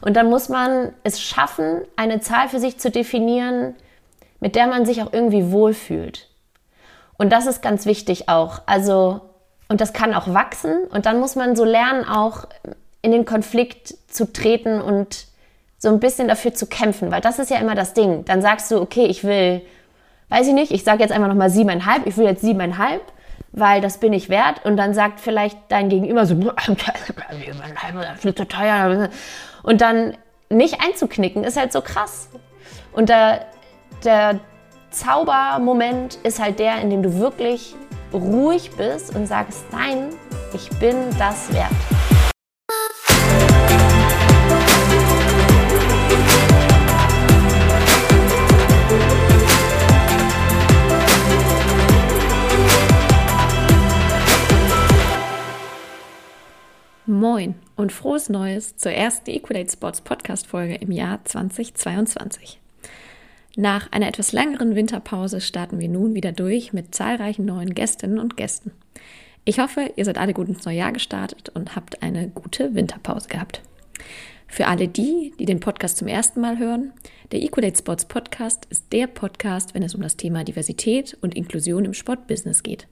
Und dann muss man es schaffen, eine Zahl für sich zu definieren, mit der man sich auch irgendwie wohlfühlt. Und das ist ganz wichtig auch. Also, und das kann auch wachsen. Und dann muss man so lernen, auch in den Konflikt zu treten und so ein bisschen dafür zu kämpfen, weil das ist ja immer das Ding. Dann sagst du, okay, ich will, weiß ich nicht, ich sage jetzt einfach nochmal siebeneinhalb, ich will jetzt siebeneinhalb, weil das bin ich wert. Und dann sagt vielleicht dein Gegenüber so, siebeneinhalb, viel zu teuer. Und dann nicht einzuknicken, ist halt so krass. Und der, der Zaubermoment ist halt der, in dem du wirklich ruhig bist und sagst, nein, ich bin das wert. Moin und frohes Neues zur ersten Equalate Sports Podcast Folge im Jahr 2022. Nach einer etwas längeren Winterpause starten wir nun wieder durch mit zahlreichen neuen Gästinnen und Gästen. Ich hoffe, ihr seid alle gut ins neue Jahr gestartet und habt eine gute Winterpause gehabt. Für alle die, die den Podcast zum ersten Mal hören, der Equalate Sports Podcast ist der Podcast, wenn es um das Thema Diversität und Inklusion im Sportbusiness geht.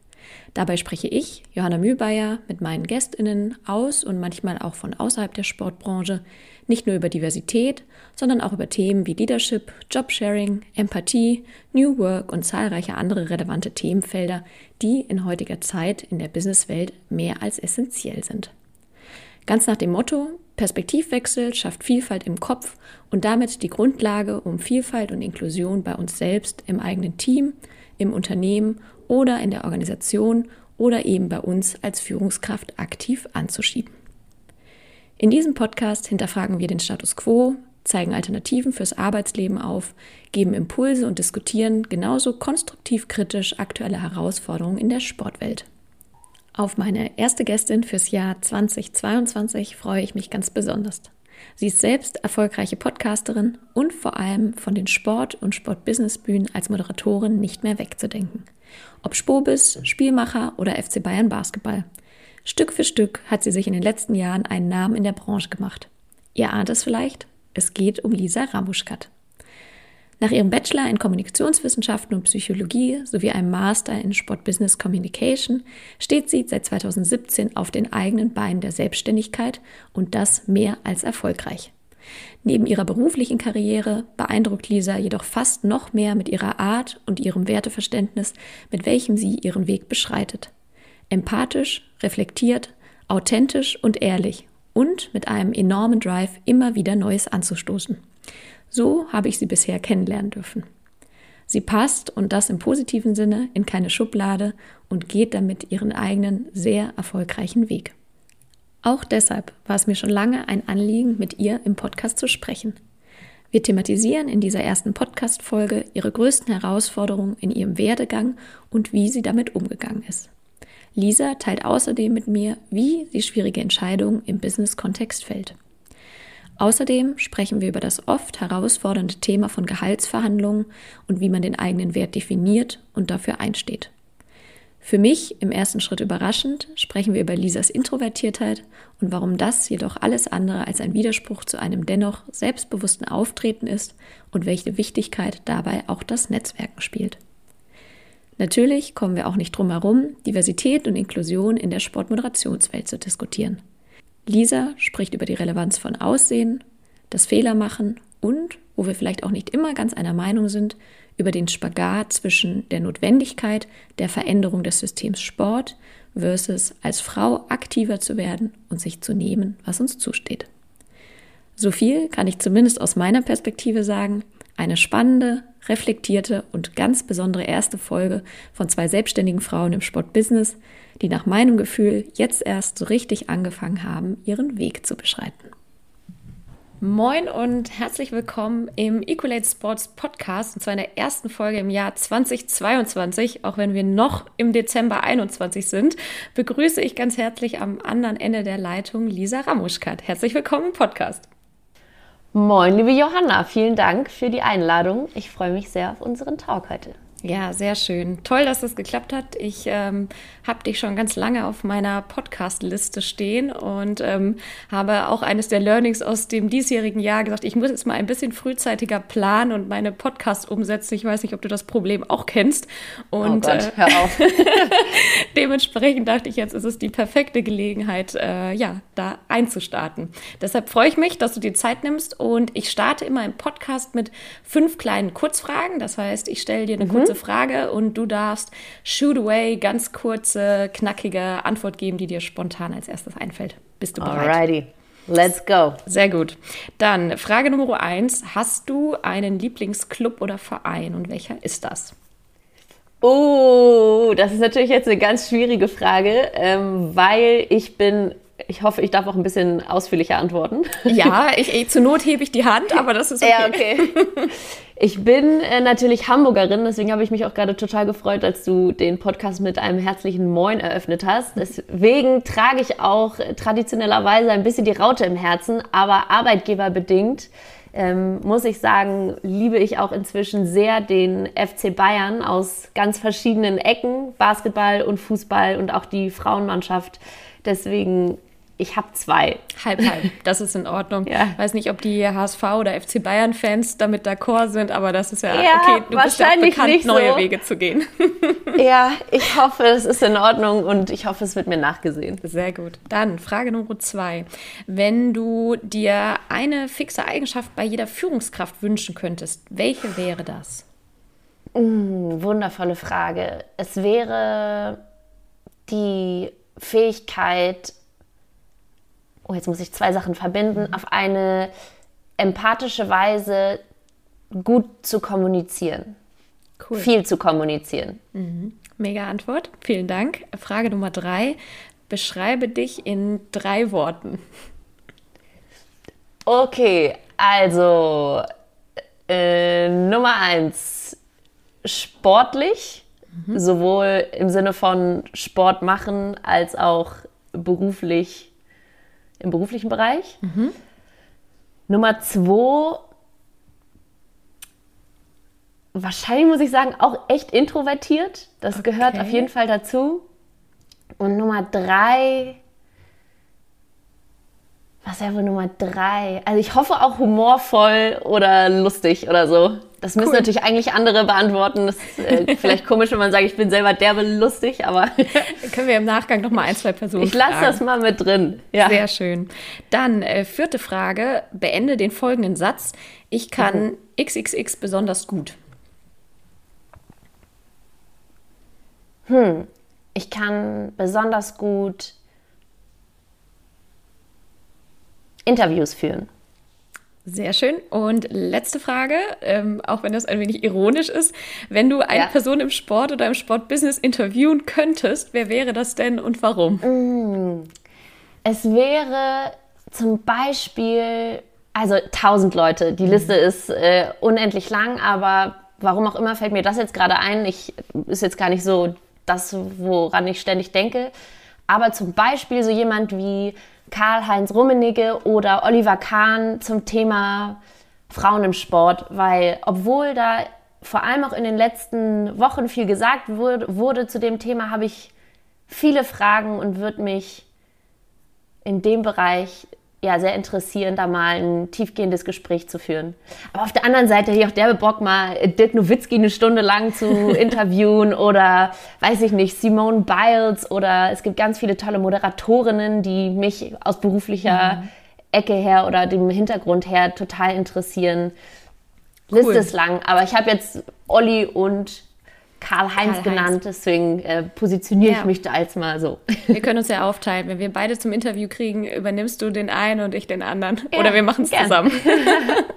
Dabei spreche ich, Johanna Mühlbayer, mit meinen Gästinnen aus und manchmal auch von außerhalb der Sportbranche nicht nur über Diversität, sondern auch über Themen wie Leadership, Jobsharing, Empathie, New Work und zahlreiche andere relevante Themenfelder, die in heutiger Zeit in der Businesswelt mehr als essentiell sind. Ganz nach dem Motto, Perspektivwechsel schafft Vielfalt im Kopf und damit die Grundlage, um Vielfalt und Inklusion bei uns selbst im eigenen Team, im Unternehmen oder in der Organisation oder eben bei uns als Führungskraft aktiv anzuschieben. In diesem Podcast hinterfragen wir den Status quo, zeigen Alternativen fürs Arbeitsleben auf, geben Impulse und diskutieren genauso konstruktiv kritisch aktuelle Herausforderungen in der Sportwelt. Auf meine erste Gästin fürs Jahr 2022 freue ich mich ganz besonders. Sie ist selbst erfolgreiche Podcasterin und vor allem von den Sport- und Sportbusinessbühnen als Moderatorin nicht mehr wegzudenken. Ob Spobis, Spielmacher oder FC Bayern Basketball. Stück für Stück hat sie sich in den letzten Jahren einen Namen in der Branche gemacht. Ihr ahnt es vielleicht? Es geht um Lisa Ramuschkat. Nach ihrem Bachelor in Kommunikationswissenschaften und Psychologie sowie einem Master in Sport Business Communication steht sie seit 2017 auf den eigenen Beinen der Selbstständigkeit und das mehr als erfolgreich. Neben ihrer beruflichen Karriere beeindruckt Lisa jedoch fast noch mehr mit ihrer Art und ihrem Werteverständnis, mit welchem sie ihren Weg beschreitet. Empathisch, reflektiert, authentisch und ehrlich und mit einem enormen Drive, immer wieder Neues anzustoßen. So habe ich sie bisher kennenlernen dürfen. Sie passt, und das im positiven Sinne, in keine Schublade und geht damit ihren eigenen, sehr erfolgreichen Weg. Auch deshalb war es mir schon lange ein Anliegen, mit ihr im Podcast zu sprechen. Wir thematisieren in dieser ersten Podcast-Folge ihre größten Herausforderungen in ihrem Werdegang und wie sie damit umgegangen ist. Lisa teilt außerdem mit mir, wie sie schwierige Entscheidungen im Business-Kontext fällt. Außerdem sprechen wir über das oft herausfordernde Thema von Gehaltsverhandlungen und wie man den eigenen Wert definiert und dafür einsteht. Für mich im ersten Schritt überraschend sprechen wir über Lisas Introvertiertheit und warum das jedoch alles andere als ein Widerspruch zu einem dennoch selbstbewussten Auftreten ist und welche Wichtigkeit dabei auch das Netzwerken spielt. Natürlich kommen wir auch nicht drum herum, Diversität und Inklusion in der Sportmoderationswelt zu diskutieren. Lisa spricht über die Relevanz von Aussehen, das Fehlermachen und, wo wir vielleicht auch nicht immer ganz einer Meinung sind, über den Spagat zwischen der Notwendigkeit der Veränderung des Systems Sport versus als Frau aktiver zu werden und sich zu nehmen, was uns zusteht. So viel kann ich zumindest aus meiner Perspektive sagen. Eine spannende, reflektierte und ganz besondere erste Folge von zwei selbstständigen Frauen im Sportbusiness, die nach meinem Gefühl jetzt erst so richtig angefangen haben, ihren Weg zu beschreiten. Moin und herzlich willkommen im Equalate Sports Podcast und zwar in der ersten Folge im Jahr 2022. Auch wenn wir noch im Dezember 21 sind, begrüße ich ganz herzlich am anderen Ende der Leitung Lisa Ramuschkat. Herzlich willkommen im Podcast. Moin, liebe Johanna, vielen Dank für die Einladung. Ich freue mich sehr auf unseren Talk heute. Ja, sehr schön. Toll, dass das geklappt hat. Ich ähm, habe dich schon ganz lange auf meiner Podcast-Liste stehen und ähm, habe auch eines der Learnings aus dem diesjährigen Jahr gesagt, ich muss jetzt mal ein bisschen frühzeitiger planen und meine Podcast umsetzen. Ich weiß nicht, ob du das Problem auch kennst. Und oh Gott, hör auf. Äh, dementsprechend dachte ich, jetzt ist es die perfekte Gelegenheit, äh, ja, da einzustarten. Deshalb freue ich mich, dass du dir Zeit nimmst und ich starte immer im Podcast mit fünf kleinen Kurzfragen. Das heißt, ich stelle dir eine mhm. kurze Frage und du darfst shoot away ganz kurze, knackige Antwort geben, die dir spontan als erstes einfällt. Bist du bereit? Alrighty. Let's go. Sehr gut. Dann Frage Nummer eins. Hast du einen Lieblingsclub oder Verein und welcher ist das? Oh, das ist natürlich jetzt eine ganz schwierige Frage, ähm, weil ich bin ich hoffe, ich darf auch ein bisschen ausführlicher antworten. Ja, ich, ich, zur Not hebe ich die Hand, aber das ist okay. Ja, okay. Ich bin äh, natürlich Hamburgerin, deswegen habe ich mich auch gerade total gefreut, als du den Podcast mit einem herzlichen Moin eröffnet hast. Deswegen trage ich auch traditionellerweise ein bisschen die Raute im Herzen, aber arbeitgeberbedingt ähm, muss ich sagen, liebe ich auch inzwischen sehr den FC Bayern aus ganz verschiedenen Ecken, Basketball und Fußball und auch die Frauenmannschaft. Deswegen ich habe zwei. Halb, halb. Das ist in Ordnung. ja. Weiß nicht, ob die HSV oder FC Bayern-Fans damit d'accord sind, aber das ist ja, ja okay. Du bist ja bekannt, neue so. Wege zu gehen. ja, ich hoffe, es ist in Ordnung und ich hoffe, es wird mir nachgesehen. Sehr gut. Dann Frage Nummer zwei. Wenn du dir eine fixe Eigenschaft bei jeder Führungskraft wünschen könntest, welche wäre das? Mm, wundervolle Frage. Es wäre die Fähigkeit, oh, jetzt muss ich zwei Sachen verbinden, mhm. auf eine empathische Weise gut zu kommunizieren. Cool. Viel zu kommunizieren. Mhm. Mega Antwort. Vielen Dank. Frage Nummer drei. Beschreibe dich in drei Worten. Okay, also äh, Nummer eins, sportlich, mhm. sowohl im Sinne von Sport machen als auch beruflich im beruflichen Bereich. Mhm. Nummer zwei, wahrscheinlich muss ich sagen, auch echt introvertiert. Das okay. gehört auf jeden Fall dazu. Und Nummer drei, was wäre wohl Nummer drei? Also ich hoffe auch humorvoll oder lustig oder so. Das müssen cool. natürlich eigentlich andere beantworten. Das ist äh, vielleicht komisch, wenn man sagt, ich bin selber derbe lustig, aber. Können wir im Nachgang noch mal ein, zwei Personen Ich lasse das mal mit drin. Ja. Sehr schön. Dann äh, vierte Frage. Beende den folgenden Satz. Ich kann mhm. XXX besonders gut. Hm. Ich kann besonders gut Interviews führen. Sehr schön. Und letzte Frage, ähm, auch wenn das ein wenig ironisch ist. Wenn du eine ja. Person im Sport oder im Sportbusiness interviewen könntest, wer wäre das denn und warum? Mm. Es wäre zum Beispiel, also tausend Leute. Die Liste mhm. ist äh, unendlich lang, aber warum auch immer fällt mir das jetzt gerade ein. Ich ist jetzt gar nicht so das, woran ich ständig denke. Aber zum Beispiel so jemand wie Karl-Heinz Rummenigge oder Oliver Kahn zum Thema Frauen im Sport, weil obwohl da vor allem auch in den letzten Wochen viel gesagt wurde, wurde zu dem Thema, habe ich viele Fragen und würde mich in dem Bereich ja, sehr interessieren, da mal ein tiefgehendes Gespräch zu führen. Aber auf der anderen Seite hier auch der Bock, mal Dirk Nowitzki eine Stunde lang zu interviewen oder, weiß ich nicht, Simone Biles oder es gibt ganz viele tolle Moderatorinnen, die mich aus beruflicher mhm. Ecke her oder dem Hintergrund her total interessieren. Cool. Liste ist lang, aber ich habe jetzt Olli und Karl-Heinz Karl genannt, deswegen äh, positioniere ja. ich mich da als mal so. Wir können uns ja aufteilen. Wenn wir beide zum Interview kriegen, übernimmst du den einen und ich den anderen. Ja, Oder wir machen es zusammen.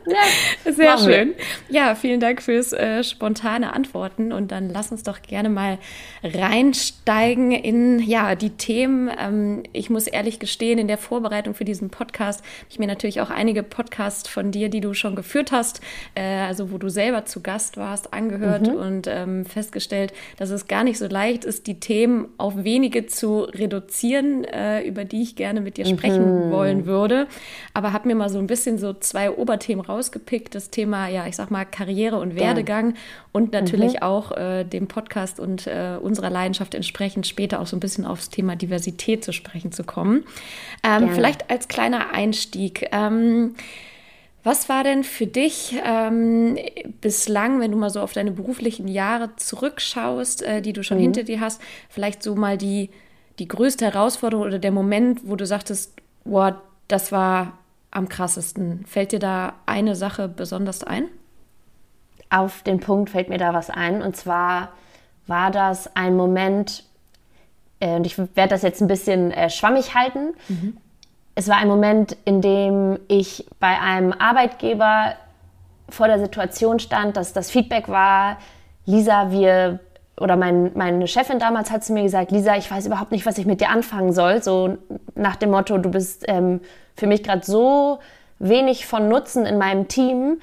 ja, Sehr schön. Wir. Ja, vielen Dank fürs äh, spontane Antworten und dann lass uns doch gerne mal reinsteigen in ja, die Themen. Ähm, ich muss ehrlich gestehen, in der Vorbereitung für diesen Podcast habe ich mir natürlich auch einige Podcasts von dir, die du schon geführt hast, äh, also wo du selber zu Gast warst, angehört mhm. und ähm, fest festgestellt, dass es gar nicht so leicht ist, die Themen auf wenige zu reduzieren, äh, über die ich gerne mit dir sprechen mhm. wollen würde. Aber habe mir mal so ein bisschen so zwei Oberthemen rausgepickt. Das Thema, ja, ich sag mal, Karriere und Werdegang ja. und natürlich mhm. auch äh, dem Podcast und äh, unserer Leidenschaft entsprechend später auch so ein bisschen aufs Thema Diversität zu sprechen zu kommen. Ähm, vielleicht als kleiner Einstieg. Ähm, was war denn für dich ähm, bislang, wenn du mal so auf deine beruflichen Jahre zurückschaust, äh, die du schon mhm. hinter dir hast, vielleicht so mal die, die größte Herausforderung oder der Moment, wo du sagtest, wow, das war am krassesten. Fällt dir da eine Sache besonders ein? Auf den Punkt fällt mir da was ein. Und zwar war das ein Moment, äh, und ich werde das jetzt ein bisschen äh, schwammig halten, mhm es war ein Moment, in dem ich bei einem Arbeitgeber vor der Situation stand, dass das Feedback war, Lisa, wir oder mein, meine Chefin damals hat zu mir gesagt, Lisa, ich weiß überhaupt nicht, was ich mit dir anfangen soll. So nach dem Motto, du bist ähm, für mich gerade so wenig von Nutzen in meinem Team.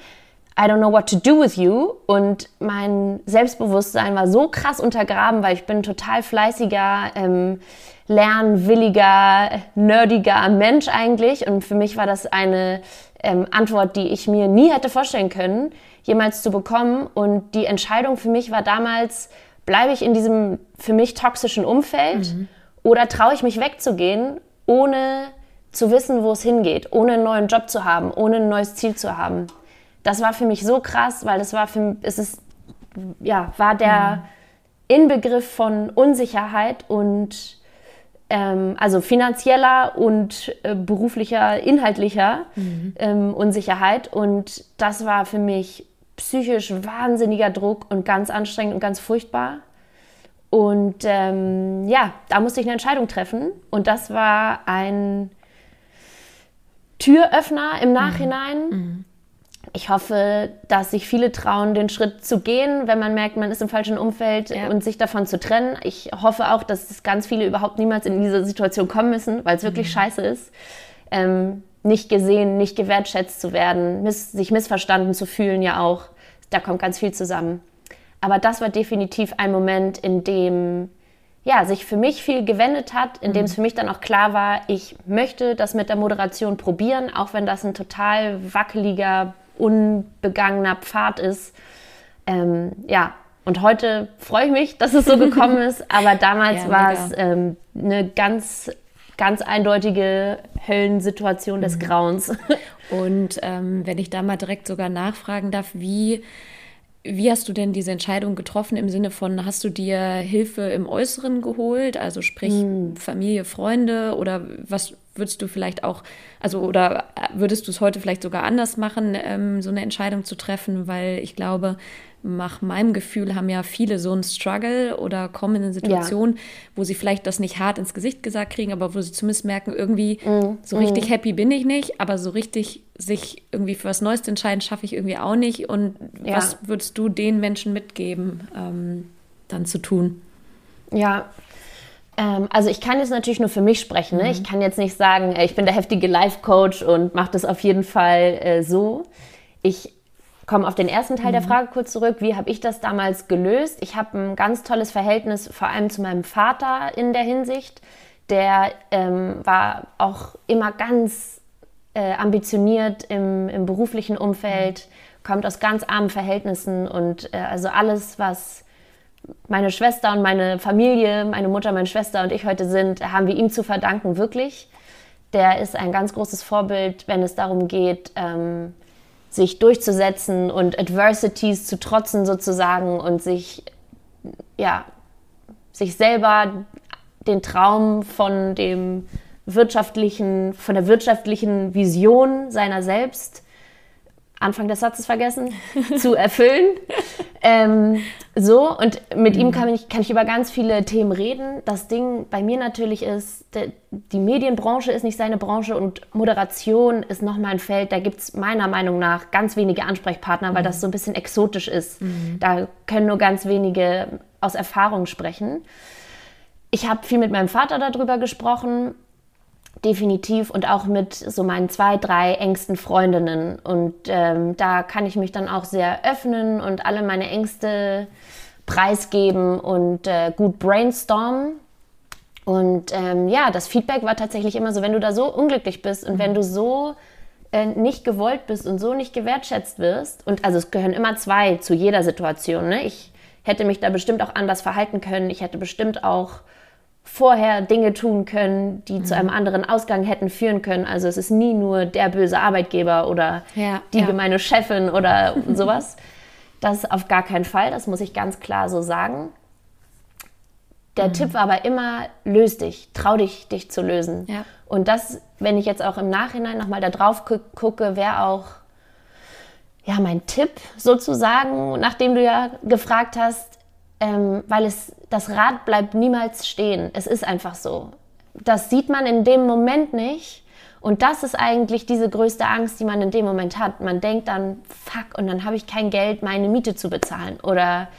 I don't know what to do with you. Und mein Selbstbewusstsein war so krass untergraben, weil ich bin total fleißiger, ähm, lernwilliger, nerdiger Mensch eigentlich. Und für mich war das eine ähm, Antwort, die ich mir nie hätte vorstellen können, jemals zu bekommen. Und die Entscheidung für mich war damals, bleibe ich in diesem für mich toxischen Umfeld mhm. oder traue ich mich wegzugehen, ohne zu wissen, wo es hingeht, ohne einen neuen Job zu haben, ohne ein neues Ziel zu haben das war für mich so krass, weil das war für es ist, ja, war der mhm. Inbegriff von Unsicherheit und ähm, also finanzieller und äh, beruflicher, inhaltlicher mhm. ähm, Unsicherheit. Und das war für mich psychisch wahnsinniger Druck und ganz anstrengend und ganz furchtbar. Und ähm, ja, da musste ich eine Entscheidung treffen. Und das war ein Türöffner im mhm. Nachhinein. Mhm ich hoffe, dass sich viele trauen, den Schritt zu gehen, wenn man merkt, man ist im falschen Umfeld ja. und sich davon zu trennen. Ich hoffe auch, dass ganz viele überhaupt niemals in diese Situation kommen müssen, weil es wirklich mhm. scheiße ist. Ähm, nicht gesehen, nicht gewertschätzt zu werden, miss sich missverstanden zu fühlen, ja auch. Da kommt ganz viel zusammen. Aber das war definitiv ein Moment, in dem ja, sich für mich viel gewendet hat, in dem mhm. es für mich dann auch klar war, ich möchte das mit der Moderation probieren, auch wenn das ein total wackeliger unbegangener Pfad ist. Ähm, ja, und heute freue ich mich, dass es so gekommen ist, aber damals ja, war es ähm, eine ganz, ganz eindeutige Höllensituation des mhm. Grauens. Und ähm, wenn ich da mal direkt sogar nachfragen darf, wie wie hast du denn diese Entscheidung getroffen im Sinne von, hast du dir Hilfe im Äußeren geholt, also sprich hm. Familie, Freunde oder was würdest du vielleicht auch, also oder würdest du es heute vielleicht sogar anders machen, ähm, so eine Entscheidung zu treffen, weil ich glaube, nach meinem Gefühl haben ja viele so einen Struggle oder kommen in eine Situation, ja. wo sie vielleicht das nicht hart ins Gesicht gesagt kriegen, aber wo sie zumindest merken, irgendwie mm, so richtig mm. happy bin ich nicht, aber so richtig sich irgendwie für was Neues zu entscheiden, schaffe ich irgendwie auch nicht. Und ja. was würdest du den Menschen mitgeben, ähm, dann zu tun? Ja, also ich kann jetzt natürlich nur für mich sprechen. Ne? Mhm. Ich kann jetzt nicht sagen, ich bin der heftige Life-Coach und mache das auf jeden Fall äh, so. Ich komme auf den ersten Teil mhm. der Frage kurz zurück. Wie habe ich das damals gelöst? Ich habe ein ganz tolles Verhältnis vor allem zu meinem Vater in der Hinsicht. Der ähm, war auch immer ganz äh, ambitioniert im, im, beruflichen Umfeld, mhm. kommt aus ganz armen Verhältnissen und äh, also alles, was meine Schwester und meine Familie, meine Mutter, meine Schwester und ich heute sind, haben wir ihm zu verdanken, wirklich. Der ist ein ganz großes Vorbild, wenn es darum geht, ähm, sich durchzusetzen und Adversities zu trotzen sozusagen und sich, ja, sich selber den Traum von dem wirtschaftlichen, von der wirtschaftlichen Vision seiner selbst Anfang des Satzes vergessen, zu erfüllen. ähm, so, und mit mhm. ihm kann ich, kann ich über ganz viele Themen reden. Das Ding bei mir natürlich ist, de, die Medienbranche ist nicht seine Branche und Moderation ist nochmal ein Feld, da gibt es meiner Meinung nach ganz wenige Ansprechpartner, weil mhm. das so ein bisschen exotisch ist. Mhm. Da können nur ganz wenige aus Erfahrung sprechen. Ich habe viel mit meinem Vater darüber gesprochen definitiv und auch mit so meinen zwei, drei engsten Freundinnen. Und ähm, da kann ich mich dann auch sehr öffnen und alle meine Ängste preisgeben und äh, gut brainstormen. Und ähm, ja, das Feedback war tatsächlich immer so, wenn du da so unglücklich bist und mhm. wenn du so äh, nicht gewollt bist und so nicht gewertschätzt wirst, und also es gehören immer zwei zu jeder Situation. Ne? Ich hätte mich da bestimmt auch anders verhalten können. Ich hätte bestimmt auch vorher Dinge tun können, die mhm. zu einem anderen Ausgang hätten führen können. Also es ist nie nur der böse Arbeitgeber oder ja, die ja. gemeine Chefin oder sowas. Das auf gar keinen Fall, das muss ich ganz klar so sagen. Der mhm. Tipp war aber immer, löse dich, trau dich, dich zu lösen. Ja. Und das, wenn ich jetzt auch im Nachhinein nochmal da drauf gucke, wäre auch ja, mein Tipp sozusagen, nachdem du ja gefragt hast, ähm, weil es, das Rad bleibt niemals stehen. Es ist einfach so. Das sieht man in dem Moment nicht. Und das ist eigentlich diese größte Angst, die man in dem Moment hat. Man denkt dann, fuck, und dann habe ich kein Geld, meine Miete zu bezahlen oder,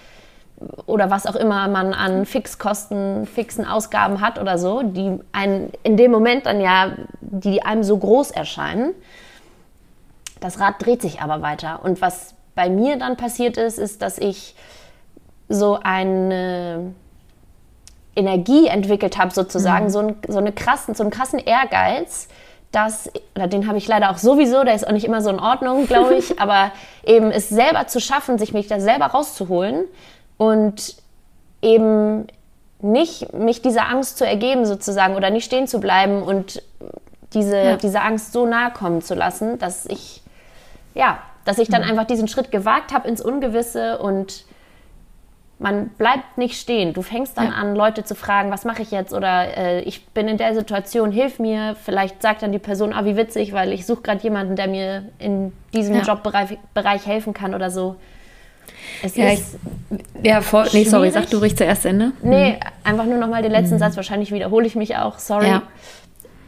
oder was auch immer man an Fixkosten, fixen Ausgaben hat oder so, die einen in dem Moment dann ja, die einem so groß erscheinen. Das Rad dreht sich aber weiter. Und was bei mir dann passiert ist, ist, dass ich so eine Energie entwickelt habe, sozusagen, mhm. so, ein, so, eine krassen, so einen krassen Ehrgeiz, dass, oder den habe ich leider auch sowieso, der ist auch nicht immer so in Ordnung, glaube ich, aber eben es selber zu schaffen, sich mich da selber rauszuholen und eben nicht mich dieser Angst zu ergeben sozusagen oder nicht stehen zu bleiben und diese, ja. diese Angst so nahe kommen zu lassen, dass ich ja, dass ich dann mhm. einfach diesen Schritt gewagt habe ins Ungewisse und man bleibt nicht stehen. Du fängst dann ja. an, Leute zu fragen, was mache ich jetzt? Oder äh, ich bin in der Situation, hilf mir. Vielleicht sagt dann die Person, ah, wie witzig, weil ich suche gerade jemanden, der mir in diesem ja. Jobbereich Bereich helfen kann oder so. Es ja, ist ich, ja vor, nee, sorry, sag du ruhig zuerst Ende. Nee, mhm. einfach nur nochmal den letzten mhm. Satz. Wahrscheinlich wiederhole ich mich auch, sorry. Ja.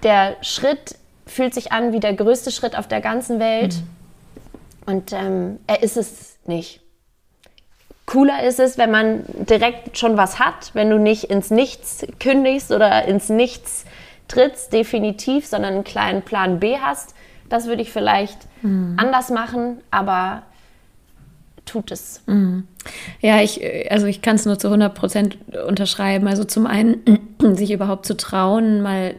Der Schritt fühlt sich an wie der größte Schritt auf der ganzen Welt. Mhm. Und ähm, er ist es nicht. Cooler ist es, wenn man direkt schon was hat, wenn du nicht ins Nichts kündigst oder ins Nichts trittst, definitiv, sondern einen kleinen Plan B hast. Das würde ich vielleicht mhm. anders machen, aber tut es. Mhm. Ja, ich, also ich kann es nur zu 100 Prozent unterschreiben. Also zum einen, sich überhaupt zu trauen, mal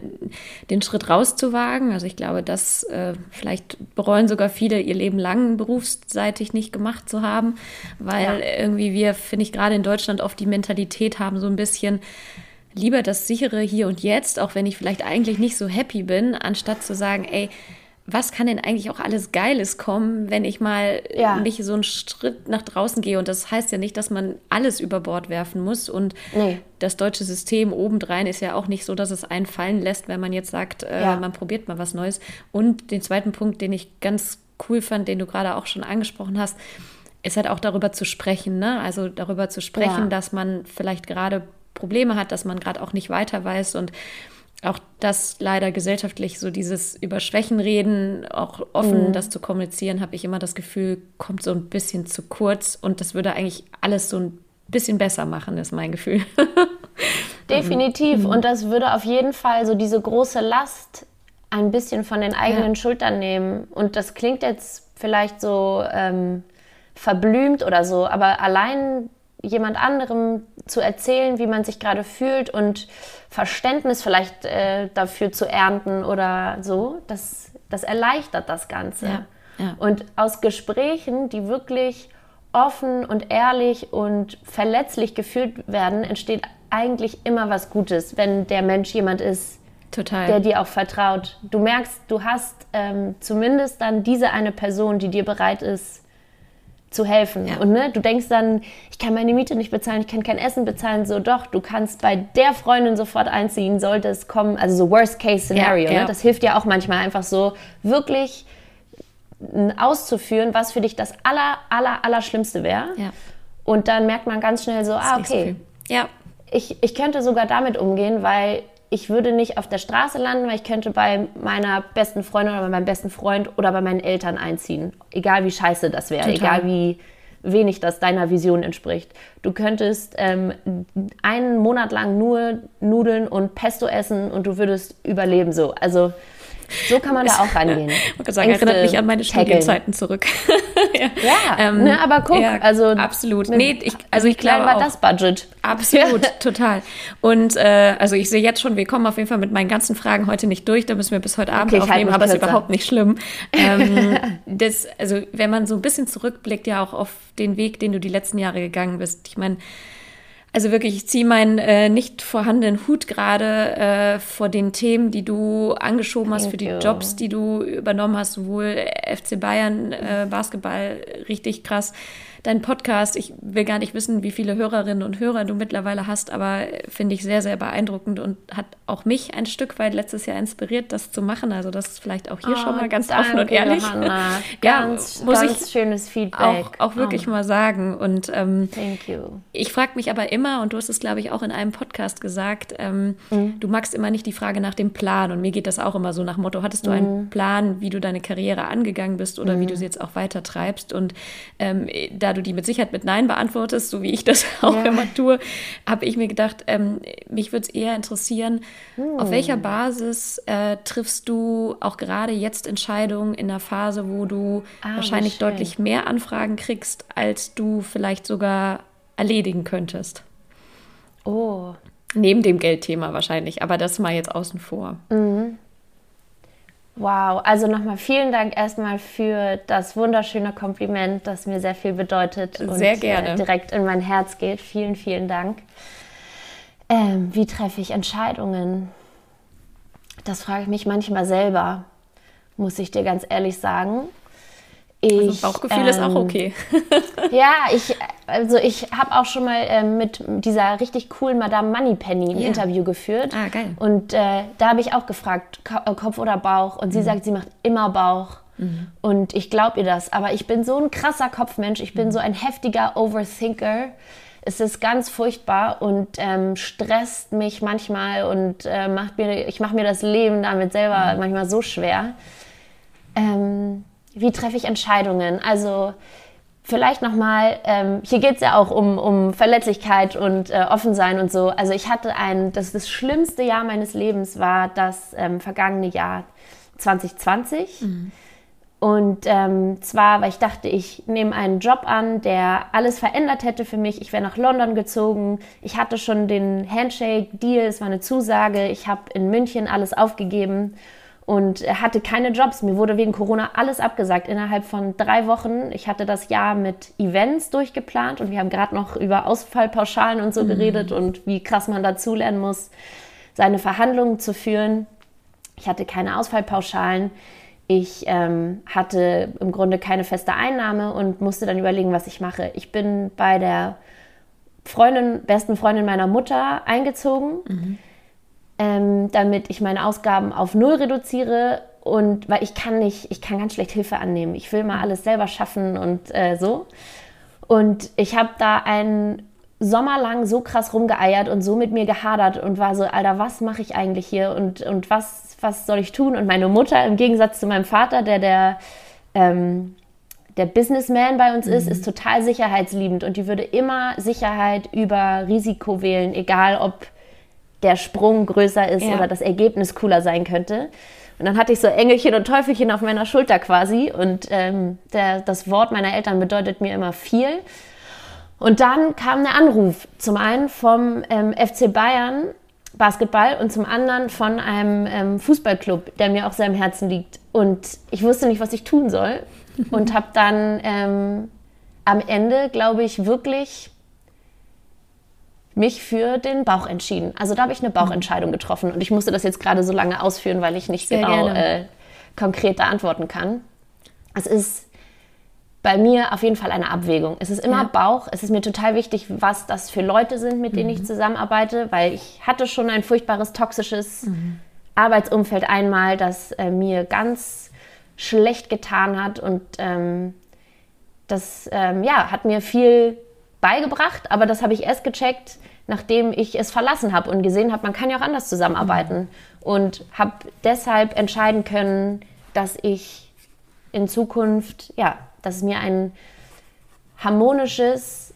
den Schritt rauszuwagen. Also ich glaube, das äh, vielleicht bereuen sogar viele ihr Leben lang berufsseitig nicht gemacht zu haben, weil ja. irgendwie wir, finde ich, gerade in Deutschland oft die Mentalität haben, so ein bisschen, lieber das sichere hier und jetzt, auch wenn ich vielleicht eigentlich nicht so happy bin, anstatt zu sagen, ey, was kann denn eigentlich auch alles Geiles kommen, wenn ich mal ja. mich so einen Schritt nach draußen gehe? Und das heißt ja nicht, dass man alles über Bord werfen muss. Und nee. das deutsche System obendrein ist ja auch nicht so, dass es einen fallen lässt, wenn man jetzt sagt, äh, ja. man probiert mal was Neues. Und den zweiten Punkt, den ich ganz cool fand, den du gerade auch schon angesprochen hast, ist halt auch darüber zu sprechen. Ne? Also darüber zu sprechen, ja. dass man vielleicht gerade Probleme hat, dass man gerade auch nicht weiter weiß und auch das leider gesellschaftlich, so dieses über Schwächen reden, auch offen mhm. das zu kommunizieren, habe ich immer das Gefühl, kommt so ein bisschen zu kurz und das würde eigentlich alles so ein bisschen besser machen, ist mein Gefühl. Definitiv. Mhm. Und das würde auf jeden Fall so diese große Last ein bisschen von den eigenen ja. Schultern nehmen. Und das klingt jetzt vielleicht so ähm, verblümt oder so, aber allein jemand anderem zu erzählen, wie man sich gerade fühlt und Verständnis vielleicht äh, dafür zu ernten oder so, das, das erleichtert das Ganze. Ja, ja. Und aus Gesprächen, die wirklich offen und ehrlich und verletzlich geführt werden, entsteht eigentlich immer was Gutes, wenn der Mensch jemand ist, Total. der dir auch vertraut. Du merkst, du hast ähm, zumindest dann diese eine Person, die dir bereit ist, zu helfen. Ja. Und ne, du denkst dann, ich kann meine Miete nicht bezahlen, ich kann kein Essen bezahlen. So, doch, du kannst bei der Freundin sofort einziehen, sollte es kommen. Also so Worst-Case-Szenario. Ja, ne? Das hilft ja auch manchmal einfach so, wirklich auszuführen, was für dich das aller, aller, aller Schlimmste wäre. Und dann merkt man ganz schnell so, ah, okay. Ja. Ich, ich könnte sogar damit umgehen, weil ich würde nicht auf der Straße landen, weil ich könnte bei meiner besten Freundin oder bei meinem besten Freund oder bei meinen Eltern einziehen. Egal wie scheiße das wäre, egal wie wenig das deiner Vision entspricht. Du könntest ähm, einen Monat lang nur Nudeln und Pesto essen und du würdest überleben so. Also So kann man da auch rangehen. Ich sagen, erinnert mich an meine Studienzeiten zurück. ja, ja ähm, ne, aber guck, ja, also absolut. Nee, ich, also ich glaube war auch, das Budget. Absolut, ja. total. Und äh, also ich sehe jetzt schon, wir kommen auf jeden Fall mit meinen ganzen Fragen heute nicht durch. Da müssen wir bis heute Abend okay, aufnehmen, aber es ist überhaupt nicht schlimm. Ähm, das, also wenn man so ein bisschen zurückblickt, ja auch auf den Weg, den du die letzten Jahre gegangen bist. Ich meine, also wirklich, ich ziehe meinen äh, nicht vorhandenen Hut gerade äh, vor den Themen, die du angeschoben hast, Thank für die. Jobs, die du übernommen hast, sowohl FC Bayern, äh, Basketball, richtig krass dein Podcast. Ich will gar nicht wissen, wie viele Hörerinnen und Hörer du mittlerweile hast, aber finde ich sehr, sehr beeindruckend und hat auch mich ein Stück weit letztes Jahr inspiriert, das zu machen. Also das ist vielleicht auch hier oh, schon mal ganz offen und ehrlich. Johanna. Ganz, ja, muss ganz ich schönes Feedback. Auch, auch wirklich oh. mal sagen. Und ähm, ich frage mich aber immer, und du hast es, glaube ich, auch in einem Podcast gesagt, ähm, mhm. du magst immer nicht die Frage nach dem Plan. Und mir geht das auch immer so nach Motto, hattest du mhm. einen Plan, wie du deine Karriere angegangen bist oder mhm. wie du sie jetzt auch weiter treibst? Und ähm, da du die mit Sicherheit mit Nein beantwortest, so wie ich das auch ja. immer tue, habe ich mir gedacht, ähm, mich würde es eher interessieren, hm. auf welcher Basis äh, triffst du auch gerade jetzt Entscheidungen in der Phase, wo du ah, wahrscheinlich deutlich mehr Anfragen kriegst, als du vielleicht sogar erledigen könntest? Oh. Neben dem Geldthema wahrscheinlich, aber das mal jetzt außen vor. Mhm. Wow, also nochmal vielen Dank erstmal für das wunderschöne Kompliment, das mir sehr viel bedeutet und sehr gerne. Äh, direkt in mein Herz geht. Vielen, vielen Dank. Ähm, wie treffe ich Entscheidungen? Das frage ich mich manchmal selber, muss ich dir ganz ehrlich sagen. Also ich, also Bauchgefühl ähm, ist auch ähm, okay. ja, ich, also ich habe auch schon mal ähm, mit dieser richtig coolen Madame Moneypenny ein yeah. Interview geführt. Ah, geil. Und äh, da habe ich auch gefragt, äh, Kopf oder Bauch? Und sie mhm. sagt, sie macht immer Bauch. Mhm. Und ich glaube ihr das. Aber ich bin so ein krasser Kopfmensch. Ich bin mhm. so ein heftiger Overthinker. Es ist ganz furchtbar und ähm, stresst mich manchmal und äh, macht mir, ich mache mir das Leben damit selber mhm. manchmal so schwer. Ähm, wie treffe ich Entscheidungen? Also vielleicht nochmal, ähm, hier geht es ja auch um, um Verletzlichkeit und äh, Offensein und so. Also ich hatte ein, das, das schlimmste Jahr meines Lebens war das ähm, vergangene Jahr 2020. Mhm. Und ähm, zwar, weil ich dachte, ich nehme einen Job an, der alles verändert hätte für mich. Ich wäre nach London gezogen. Ich hatte schon den Handshake-Deal, es war eine Zusage. Ich habe in München alles aufgegeben und hatte keine Jobs. Mir wurde wegen Corona alles abgesagt innerhalb von drei Wochen. Ich hatte das Jahr mit Events durchgeplant und wir haben gerade noch über Ausfallpauschalen und so mhm. geredet und wie krass man dazulernen muss, seine Verhandlungen zu führen. Ich hatte keine Ausfallpauschalen. Ich ähm, hatte im Grunde keine feste Einnahme und musste dann überlegen, was ich mache. Ich bin bei der Freundin, besten Freundin meiner Mutter eingezogen. Mhm ähm, damit ich meine Ausgaben auf null reduziere und weil ich kann nicht, ich kann ganz schlecht Hilfe annehmen. Ich will mal alles selber schaffen und äh, so. Und ich habe da einen Sommer lang so krass rumgeeiert und so mit mir gehadert und war so, Alter, was mache ich eigentlich hier und, und was, was soll ich tun? Und meine Mutter, im Gegensatz zu meinem Vater, der der, ähm, der Businessman bei uns mhm. ist, ist total sicherheitsliebend und die würde immer Sicherheit über Risiko wählen, egal ob der Sprung größer ist ja. oder das Ergebnis cooler sein könnte. Und dann hatte ich so Engelchen und Teufelchen auf meiner Schulter quasi. Und ähm, der, das Wort meiner Eltern bedeutet mir immer viel. Und dann kam der Anruf, zum einen vom ähm, FC Bayern Basketball und zum anderen von einem ähm, Fußballclub, der mir auch sehr am Herzen liegt. Und ich wusste nicht, was ich tun soll. und habe dann ähm, am Ende, glaube ich, wirklich mich für den Bauch entschieden. Also da habe ich eine Bauchentscheidung getroffen und ich musste das jetzt gerade so lange ausführen, weil ich nicht Sehr genau äh, konkret da antworten kann. Es ist bei mir auf jeden Fall eine Abwägung. Es ist immer ja. Bauch. Es ist mir total wichtig, was das für Leute sind, mit denen mhm. ich zusammenarbeite, weil ich hatte schon ein furchtbares toxisches mhm. Arbeitsumfeld einmal, das äh, mir ganz schlecht getan hat und ähm, das ähm, ja, hat mir viel beigebracht, aber das habe ich erst gecheckt, nachdem ich es verlassen habe und gesehen habe, man kann ja auch anders zusammenarbeiten. Mhm. Und habe deshalb entscheiden können, dass ich in Zukunft, ja, dass es mir ein harmonisches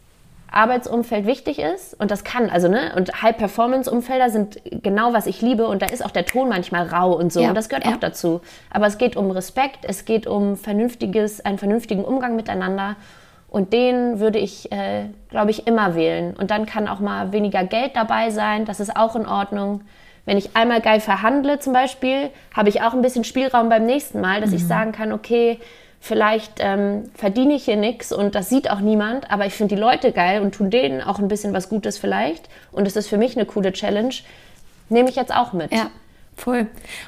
Arbeitsumfeld wichtig ist und das kann, also ne, und High-Performance-Umfelder sind genau, was ich liebe und da ist auch der Ton manchmal rau und so Ja, und das gehört ja. auch dazu. Aber es geht um Respekt, es geht um vernünftiges, einen vernünftigen Umgang miteinander und den würde ich, äh, glaube ich, immer wählen. Und dann kann auch mal weniger Geld dabei sein, das ist auch in Ordnung. Wenn ich einmal geil verhandle zum Beispiel, habe ich auch ein bisschen Spielraum beim nächsten Mal, dass ich sagen kann, okay, vielleicht ähm, verdiene ich hier nichts und das sieht auch niemand, aber ich finde die Leute geil und tun denen auch ein bisschen was Gutes vielleicht und es ist für mich eine coole Challenge, nehme ich jetzt auch mit. Ja, voll.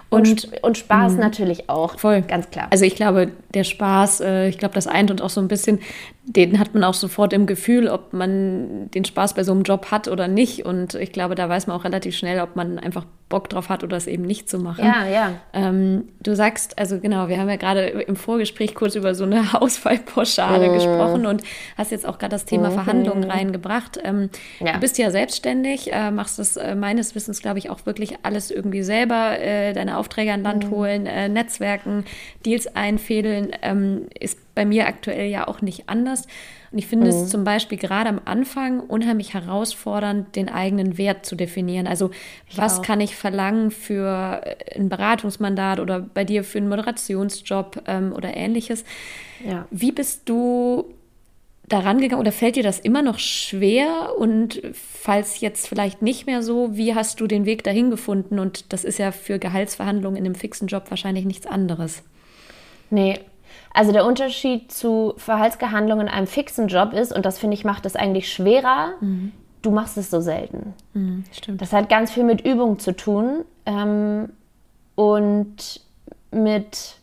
Und, Und, und Spaß natürlich auch, voll. ganz klar. Also ich glaube, der Spaß, äh, ich glaube, das eint und auch so ein bisschen, den hat man auch sofort im Gefühl, ob man den Spaß bei so einem Job hat oder nicht. Und ich glaube, da weiß man auch relativ schnell, ob man einfach Bock drauf hat oder es eben nicht zu machen. ja, ja. Ähm, du sagst, also genau, wir haben ja gerade im Vorgespräch kurz über so eine Ausfallpauschale Mhm. gesprochen und hast jetzt auch gerade das Thema Verhandlungen reingebracht. Ähm, Ja. Du bist ja selbstständig, äh, machst das äh, meines Wissens, glaube ich, auch wirklich alles irgendwie selber, äh, deine Aufträge an Mhm. Land holen, äh, Netzwerken, Deals einfädeln, ähm, ist bei mir aktuell ja auch nicht anders. Und ich finde Mhm. es zum Beispiel gerade am Anfang unheimlich herausfordernd, den eigenen Wert zu definieren. Also was auch. kann ich verlangen für äh, ein Beratungsmandat oder bei dir für einen Moderationsjob ähm, oder ähnliches? Ja. Wie bist du daran gegangen oder fällt dir das immer noch schwer? Und falls jetzt vielleicht nicht mehr so, wie hast du den Weg dahin gefunden? Und das ist ja für Gehaltsverhandlungen in einem fixen Job wahrscheinlich nichts anderes. Nee. Also der Unterschied zu Verhaltsgehandlungen in einem fixen Job ist, und das finde ich macht es eigentlich schwerer, du machst es so selten. stimmt. Das hat ganz viel mit Übung zu tun ähm, und mit,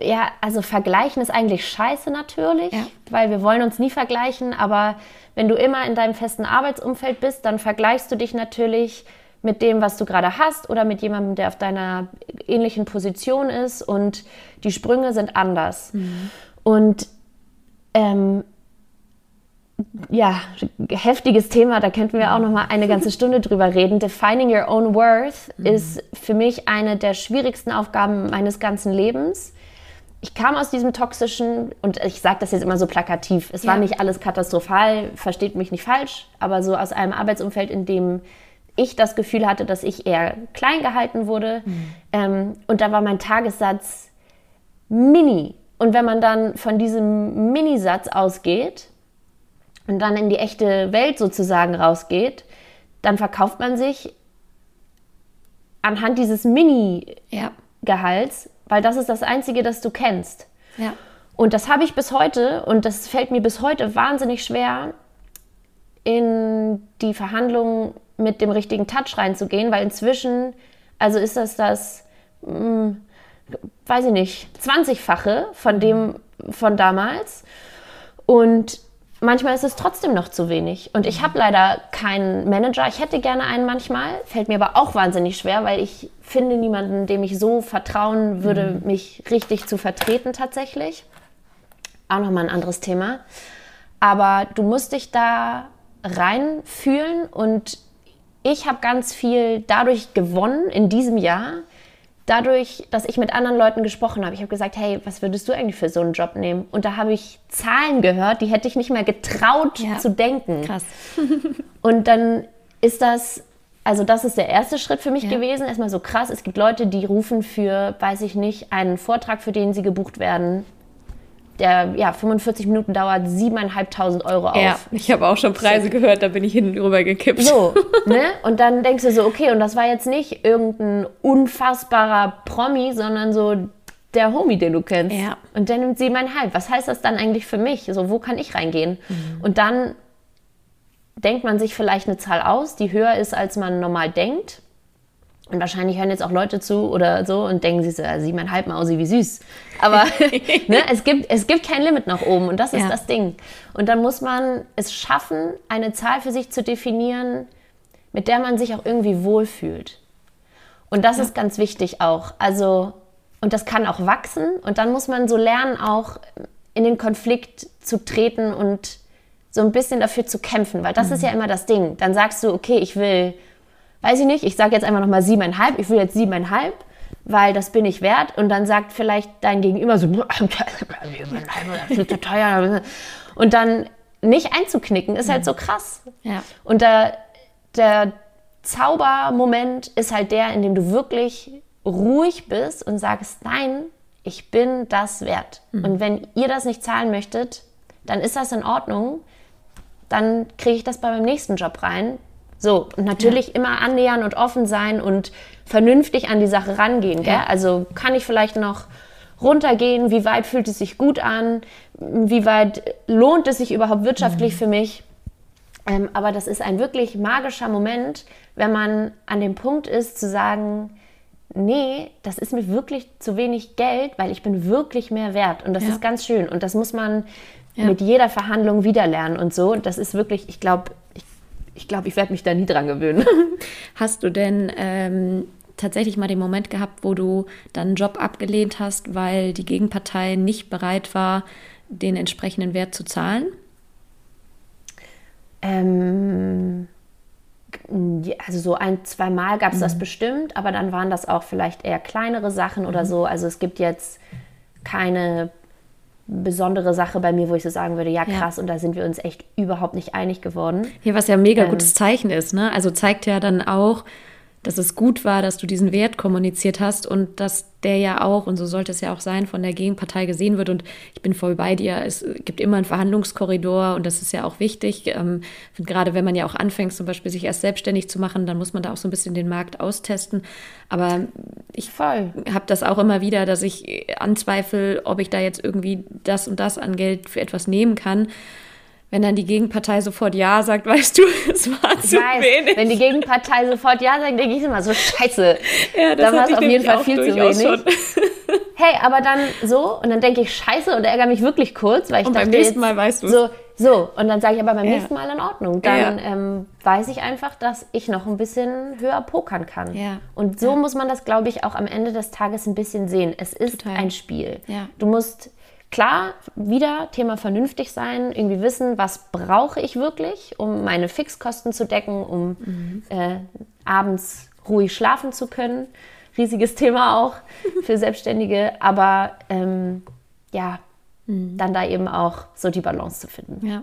ja, also vergleichen ist eigentlich scheiße natürlich, Ja. weil wir wollen uns nie vergleichen, aber wenn du immer in deinem festen Arbeitsumfeld bist, dann vergleichst du dich natürlich mit dem, was du gerade hast oder mit jemandem, der auf deiner ähnlichen Position ist und die Sprünge sind anders. Und ähm, ja, heftiges Thema, da könnten wir auch noch mal eine ganze Stunde drüber reden. Defining your own worth ist für mich eine der schwierigsten Aufgaben meines ganzen Lebens. Ich kam aus diesem toxischen, und ich sage das jetzt immer so plakativ, es war Ja. nicht alles katastrophal, versteht mich nicht falsch, aber so aus einem Arbeitsumfeld, in dem ich das Gefühl hatte, dass ich eher klein gehalten wurde. Ähm, und da war mein Tagessatz mini. Und wenn man dann von diesem Minisatz ausgeht, und dann in die echte Welt sozusagen rausgeht, dann verkauft man sich anhand dieses Mini-Gehalts, Ja, weil das ist das Einzige, das du kennst. ja. Und das habe ich bis heute und das fällt mir bis heute wahnsinnig schwer, in die Verhandlungen mit dem richtigen Touch reinzugehen, weil inzwischen, also ist das das, mh, weiß ich nicht, 20-fache von dem von damals. Und manchmal ist es trotzdem noch zu wenig. Und ich habe leider keinen Manager. Ich hätte gerne einen manchmal, fällt mir aber auch wahnsinnig schwer, weil ich finde niemanden, dem ich so vertrauen würde, mich richtig zu vertreten tatsächlich. Auch nochmal ein anderes Thema. Aber du musst dich da reinfühlen und ich habe ganz viel dadurch gewonnen in diesem Jahr, dadurch, dass ich mit anderen Leuten gesprochen habe. Ich habe gesagt, hey, was würdest du eigentlich für so einen Job nehmen? Und da habe ich Zahlen gehört, die hätte ich nicht mehr getraut Ja. zu denken. Krass. Und dann ist das, also das ist der erste Schritt für mich Ja. gewesen. Erstmal so krass, es gibt Leute, die rufen für, weiß ich nicht, einen Vortrag, für den sie gebucht werden, der ja 45 Minuten dauert, 7.500 Euro auf. Ja, ich habe auch schon Preise gehört, da bin ich hinten rüber gekippt. So, ne? Und dann denkst du so, okay, und das war jetzt nicht irgendein unfassbarer Promi, sondern so der Homie, den du kennst. Ja. Und der nimmt siebeneinhalb. Was heißt das dann eigentlich für mich? So, wo kann ich reingehen? Und dann denkt man sich vielleicht eine Zahl aus, die höher ist, als man normal denkt. Und wahrscheinlich hören jetzt auch Leute zu oder so und denken sich so, ja, siebeneinhalb Mausi, wie süß. Aber ne, es, gibt, es gibt kein Limit nach oben und das ist Ja. das Ding. Und dann muss man es schaffen, eine Zahl für sich zu definieren, mit der man sich auch irgendwie wohlfühlt. Und das ist ganz wichtig auch. Also, und das kann auch wachsen und dann muss man so lernen, auch in den Konflikt zu treten und so ein bisschen dafür zu kämpfen, weil das ist ja immer das Ding. Dann sagst du, okay, ich will, weiß ich nicht, ich sage jetzt einfach nochmal siebeneinhalb, ich will jetzt siebeneinhalb, weil das bin ich wert. Und dann sagt vielleicht dein Gegenüber so, ist zu teuer. Und dann nicht einzuknicken, ist halt so krass. Ja. Und der, der Zaubermoment ist halt der, in dem du wirklich ruhig bist und sagst, nein, ich bin das wert. Und wenn ihr das nicht zahlen möchtet, dann ist das in Ordnung. Dann kriege ich das bei meinem nächsten Job rein. So, und natürlich immer annähern und offen sein und vernünftig an die Sache rangehen. Gell? Ja. Also kann ich vielleicht noch runtergehen? Wie weit fühlt es sich gut an? Wie weit lohnt es sich überhaupt wirtschaftlich für mich? Ähm, aber das ist ein wirklich magischer Moment, wenn man an dem Punkt ist zu sagen, nee, das ist mir wirklich zu wenig Geld, weil ich bin wirklich mehr wert. Und das Ja. ist ganz schön. Und das muss man Ja. mit jeder Verhandlung wieder lernen und so. Und das ist wirklich, ich glaube, ich, ich, glaub, ich werde mich da nie dran gewöhnen. Hast du denn ähm, tatsächlich mal den Moment gehabt, wo du dann einen Job abgelehnt hast, weil die Gegenpartei nicht bereit war, den entsprechenden Wert zu zahlen? Ähm, also so ein, zwei Mal gab es Mhm. das bestimmt, aber dann waren das auch vielleicht eher kleinere Sachen oder Mhm. so. Also es gibt jetzt keine besondere Sache bei mir, wo ich so sagen würde, ja Ja. krass, und da sind wir uns echt überhaupt nicht einig geworden. Hier, was ja ein mega Ähm. gutes Zeichen ist, ne? Also zeigt ja dann auch, dass es gut war, dass du diesen Wert kommuniziert hast und dass der ja auch, und so sollte es ja auch sein, von der Gegenpartei gesehen wird. Und ich bin voll bei dir. Es gibt immer einen Verhandlungskorridor und das ist ja auch wichtig. Ähm, gerade wenn man ja auch anfängt, zum Beispiel sich erst selbstständig zu machen, dann muss man da auch so ein bisschen den Markt austesten. Aber ich habe das auch immer wieder, dass ich anzweifle, ob ich da jetzt irgendwie das und das an Geld für etwas nehmen kann. Wenn dann die Gegenpartei sofort Ja sagt, weißt du, es war Ich zu weiß, wenig. wenn die Gegenpartei sofort Ja sagt, denke ich immer so, scheiße, Ja, da war es auf ich jeden Fall viel zu wenig. Hey, aber dann so, und dann denke ich scheiße und ärgere mich wirklich kurz, weil ich Und beim dachte, nächsten jetzt Mal weißt du's. So, so, und dann sage ich aber beim Ja. nächsten Mal in Ordnung. Dann Ja. ähm, weiß ich einfach, dass ich noch ein bisschen höher pokern kann. Ja. Und so muss man das, glaube ich, auch am Ende des Tages ein bisschen sehen. Es ist Total. ein Spiel. Ja. Du musst klar wieder Thema vernünftig sein, irgendwie wissen, was brauche ich wirklich, um meine Fixkosten zu decken, um Mhm. äh, abends ruhig schlafen zu können. Riesiges Thema auch für Selbstständige, aber ähm, ja, Mhm. dann da eben auch so die Balance zu finden. Ja.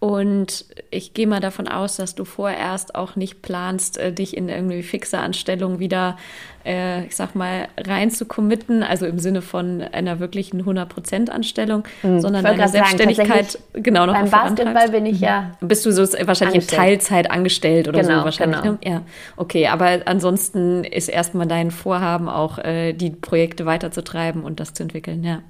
Und ich gehe mal davon aus, dass du vorerst auch nicht planst, äh, dich in irgendwie fixe Anstellung wieder, äh, ich sag mal, rein zu committen, also im Sinne von einer wirklichen 100%-Anstellung, sondern Hm, wollte deine sagen, Selbstständigkeit tatsächlich genau noch Beim. Basketball bin ich ja Bist du so wahrscheinlich Angestellt. in Teilzeit angestellt oder Genau, so wahrscheinlich? genau. Ne? Ja, okay. Aber ansonsten ist erstmal dein Vorhaben auch, äh, die Projekte weiterzutreiben und das zu entwickeln. Ja,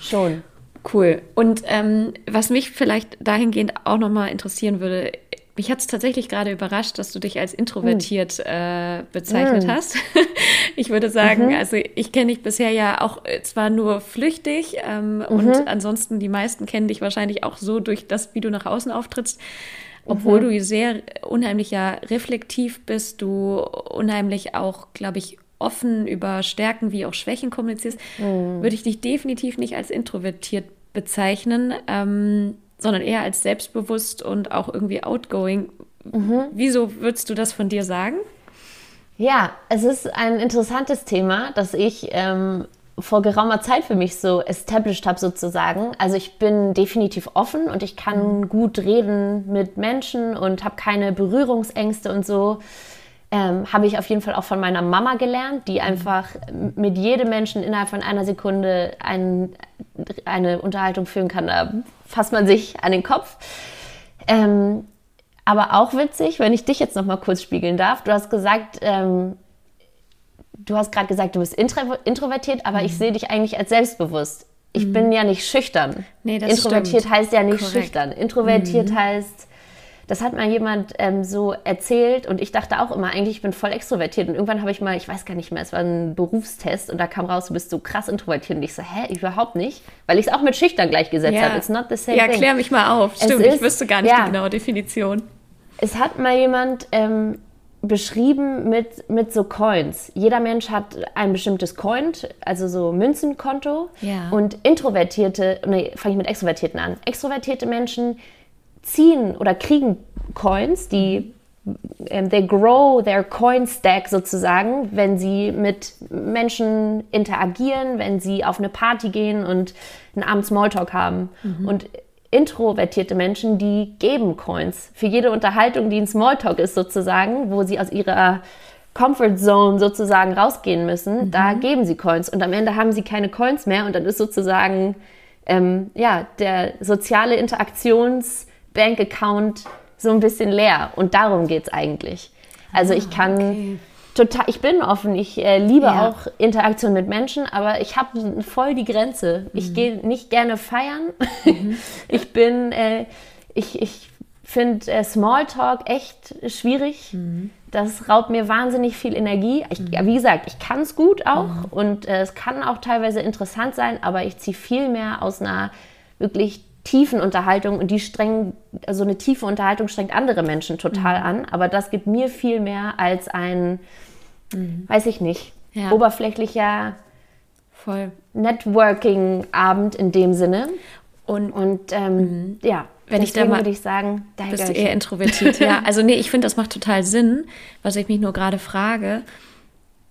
schon. Cool. Und ähm, was mich vielleicht dahingehend auch nochmal interessieren würde, mich hat es tatsächlich gerade überrascht, dass du dich als introvertiert äh, bezeichnet hast. ich würde sagen, also ich kenne dich bisher ja auch äh, zwar nur flüchtig ähm, und ansonsten die meisten kennen dich wahrscheinlich auch so durch das, wie du nach außen auftrittst. Obwohl du sehr unheimlich ja reflektiv bist, du unheimlich auch, glaube ich, offen über Stärken wie auch Schwächen kommunizierst, würde ich dich definitiv nicht als introvertiert bezeichnen, ähm, sondern eher als selbstbewusst und auch irgendwie outgoing. Wieso würdest du das von dir sagen? Ja, es ist ein interessantes Thema, das ich ähm, vor geraumer Zeit für mich so established habe sozusagen. Also ich bin definitiv offen und ich kann gut reden mit Menschen und habe keine Berührungsängste und so. Ähm, habe ich auf jeden Fall auch von meiner Mama gelernt, die einfach mit jedem Menschen innerhalb von einer Sekunde ein, eine Unterhaltung führen kann. Da fasst man sich an den Kopf. Ähm, aber auch witzig, wenn ich dich jetzt noch mal kurz spiegeln darf. Du hast gesagt, ähm, du hast gerade gesagt, du bist intro introvertiert, aber Mhm. ich sehe dich eigentlich als selbstbewusst. Ich bin ja nicht schüchtern. Nee, das introvertiert stimmt. heißt ja nicht Korrekt. Mhm. schüchtern. Introvertiert heißt, das hat mal jemand ähm, so erzählt und ich dachte auch immer, eigentlich ich bin voll extrovertiert. Und irgendwann habe ich mal, ich weiß gar nicht mehr, es war ein Berufstest und da kam raus, du bist so krass introvertiert. Und ich so, hä, überhaupt nicht? Weil ich es auch mit schüchtern gleichgesetzt habe. It's not the same ja thing. klär mich mal auf. Es Stimmt, ich ist- wüsste gar nicht ja. die genaue Definition. Es hat mal jemand ähm, beschrieben mit, mit so Coins. Jeder Mensch hat ein bestimmtes Coin, also so Münzenkonto. Ja. Und introvertierte, nee, fange ich mit Extrovertierten an. Extrovertierte Menschen ziehen oder kriegen Coins, die ähm, they grow their coin stack sozusagen, wenn sie mit Menschen interagieren, wenn sie auf eine Party gehen und einen Abend Smalltalk haben. Und introvertierte Menschen, die geben Coins. Für jede Unterhaltung, die ein Smalltalk ist sozusagen, wo sie aus ihrer Comfort Zone sozusagen rausgehen müssen, mhm. da geben sie Coins. Und am Ende haben sie keine Coins mehr und dann ist sozusagen ähm, ja, der soziale Interaktions-Bank-Account so ein bisschen leer. Und darum geht es eigentlich. Also ich ah, kann okay. total, ich bin offen, ich äh, liebe ja. auch Interaktion mit Menschen, aber ich habe voll die Grenze. Mhm. Ich gehe nicht gerne feiern. Mhm. ich bin, äh, ich, ich finde äh, Smalltalk echt schwierig. Mhm. Das raubt mir wahnsinnig viel Energie. Ich, mhm. Wie gesagt, ich kann es gut auch mhm. und äh, es kann auch teilweise interessant sein, aber ich ziehe viel mehr aus einer wirklich tiefen Unterhaltung und die strengen, also eine tiefe Unterhaltung strengt andere Menschen total mhm. an, aber das gibt mir viel mehr als ein, mhm. weiß ich nicht, ja. oberflächlicher Networking-Abend in dem Sinne. Und, und ähm, mhm. ja, wenn ich da mal, würde ich sagen, da bist du eher introvertiert. ja, also nee, ich finde, das macht total Sinn. Was ich mich nur gerade frage,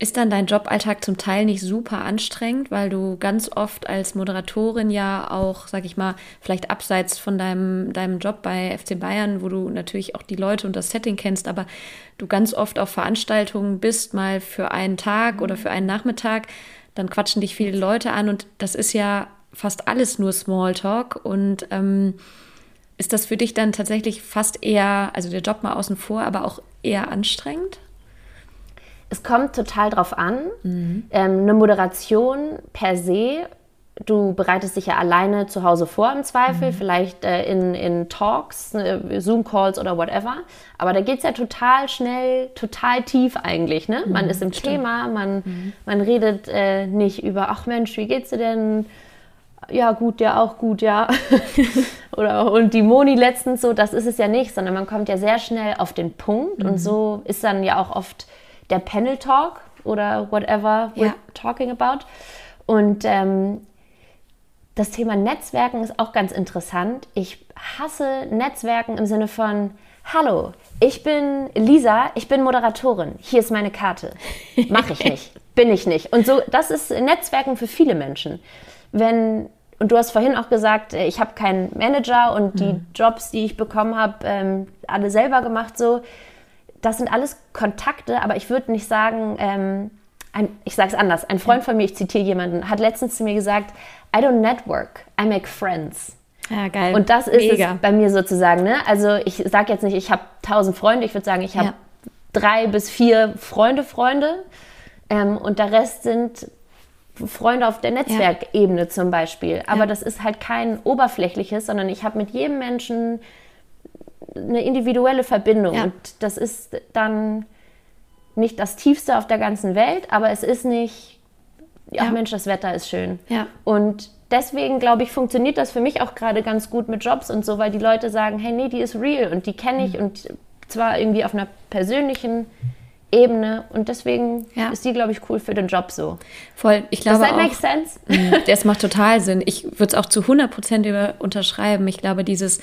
ist dann dein Joballtag zum Teil nicht super anstrengend, weil du ganz oft als Moderatorin ja auch, sag ich mal, vielleicht abseits von deinem, deinem Job bei FC Bayern, wo du natürlich auch die Leute und das Setting kennst, aber du ganz oft auf Veranstaltungen bist, mal für einen Tag oder für einen Nachmittag, dann quatschen dich viele Leute an und das ist ja fast alles nur Smalltalk und ähm, ist das für dich dann tatsächlich fast eher, also der Job mal außen vor, aber auch eher anstrengend? Es kommt total drauf an. Mhm. Ähm, eine Moderation per se, du bereitest dich ja alleine zu Hause vor im Zweifel, mhm. vielleicht äh, in, in Talks, äh, Zoom-Calls oder whatever. Aber da geht es ja total schnell, total tief eigentlich. Ne? Man mhm, ist im. Thema, man, mhm. man redet äh, nicht über, ach Mensch, wie geht's dir denn? ja, gut, ja, auch gut, ja. Oder und die Moni letztens so, das ist es ja nicht, sondern man kommt ja sehr schnell auf den Punkt mhm. und so ist dann ja auch oft der Panel Talk oder whatever we're ja. talking about. Und ähm, das Thema Netzwerken ist auch ganz interessant. Ich hasse Netzwerken im Sinne von, hallo, ich bin Lisa, ich bin Moderatorin, hier ist meine Karte. Mache ich nicht, bin ich nicht. Und so, das ist Netzwerken für viele Menschen wenn, und du hast vorhin auch gesagt, äh, ich habe keinen Manager und die mhm. Jobs, die ich bekommen habe, ähm, alle selber gemacht, so. Das sind alles Kontakte, aber ich würde nicht sagen, ähm, ein, ich sage es anders. Ein Freund von mir, ich zitiere jemanden, hat letztens zu mir gesagt, I don't network, I make friends. Ja, geil. Und das ist Mega. es bei mir sozusagen. Ne? Also ich sage jetzt nicht, ich habe tausend Freunde, ich würde sagen, ich habe ja. drei bis vier Freunde, Freunde. Ähm, und der Rest sind Freunde auf der Netzwerkebene ja. zum Beispiel. Aber das ist halt kein oberflächliches, sondern ich habe mit jedem Menschen eine individuelle Verbindung. Ja. Und das ist dann nicht das Tiefste auf der ganzen Welt, aber es ist nicht, ach Mensch, das Wetter ist schön. Und deswegen, glaube ich, funktioniert das für mich auch gerade ganz gut mit Jobs und so, weil die Leute sagen, hey, nee, die ist real und die kenne ich mhm. und zwar irgendwie auf einer persönlichen Ebene und deswegen ja. ist die, glaube ich, cool für den Job so. Voll, ich glaube Does that auch, make sense? Mm, das macht total Sinn. Ich würde es auch zu 100 Prozent unterschreiben. Ich glaube, dieses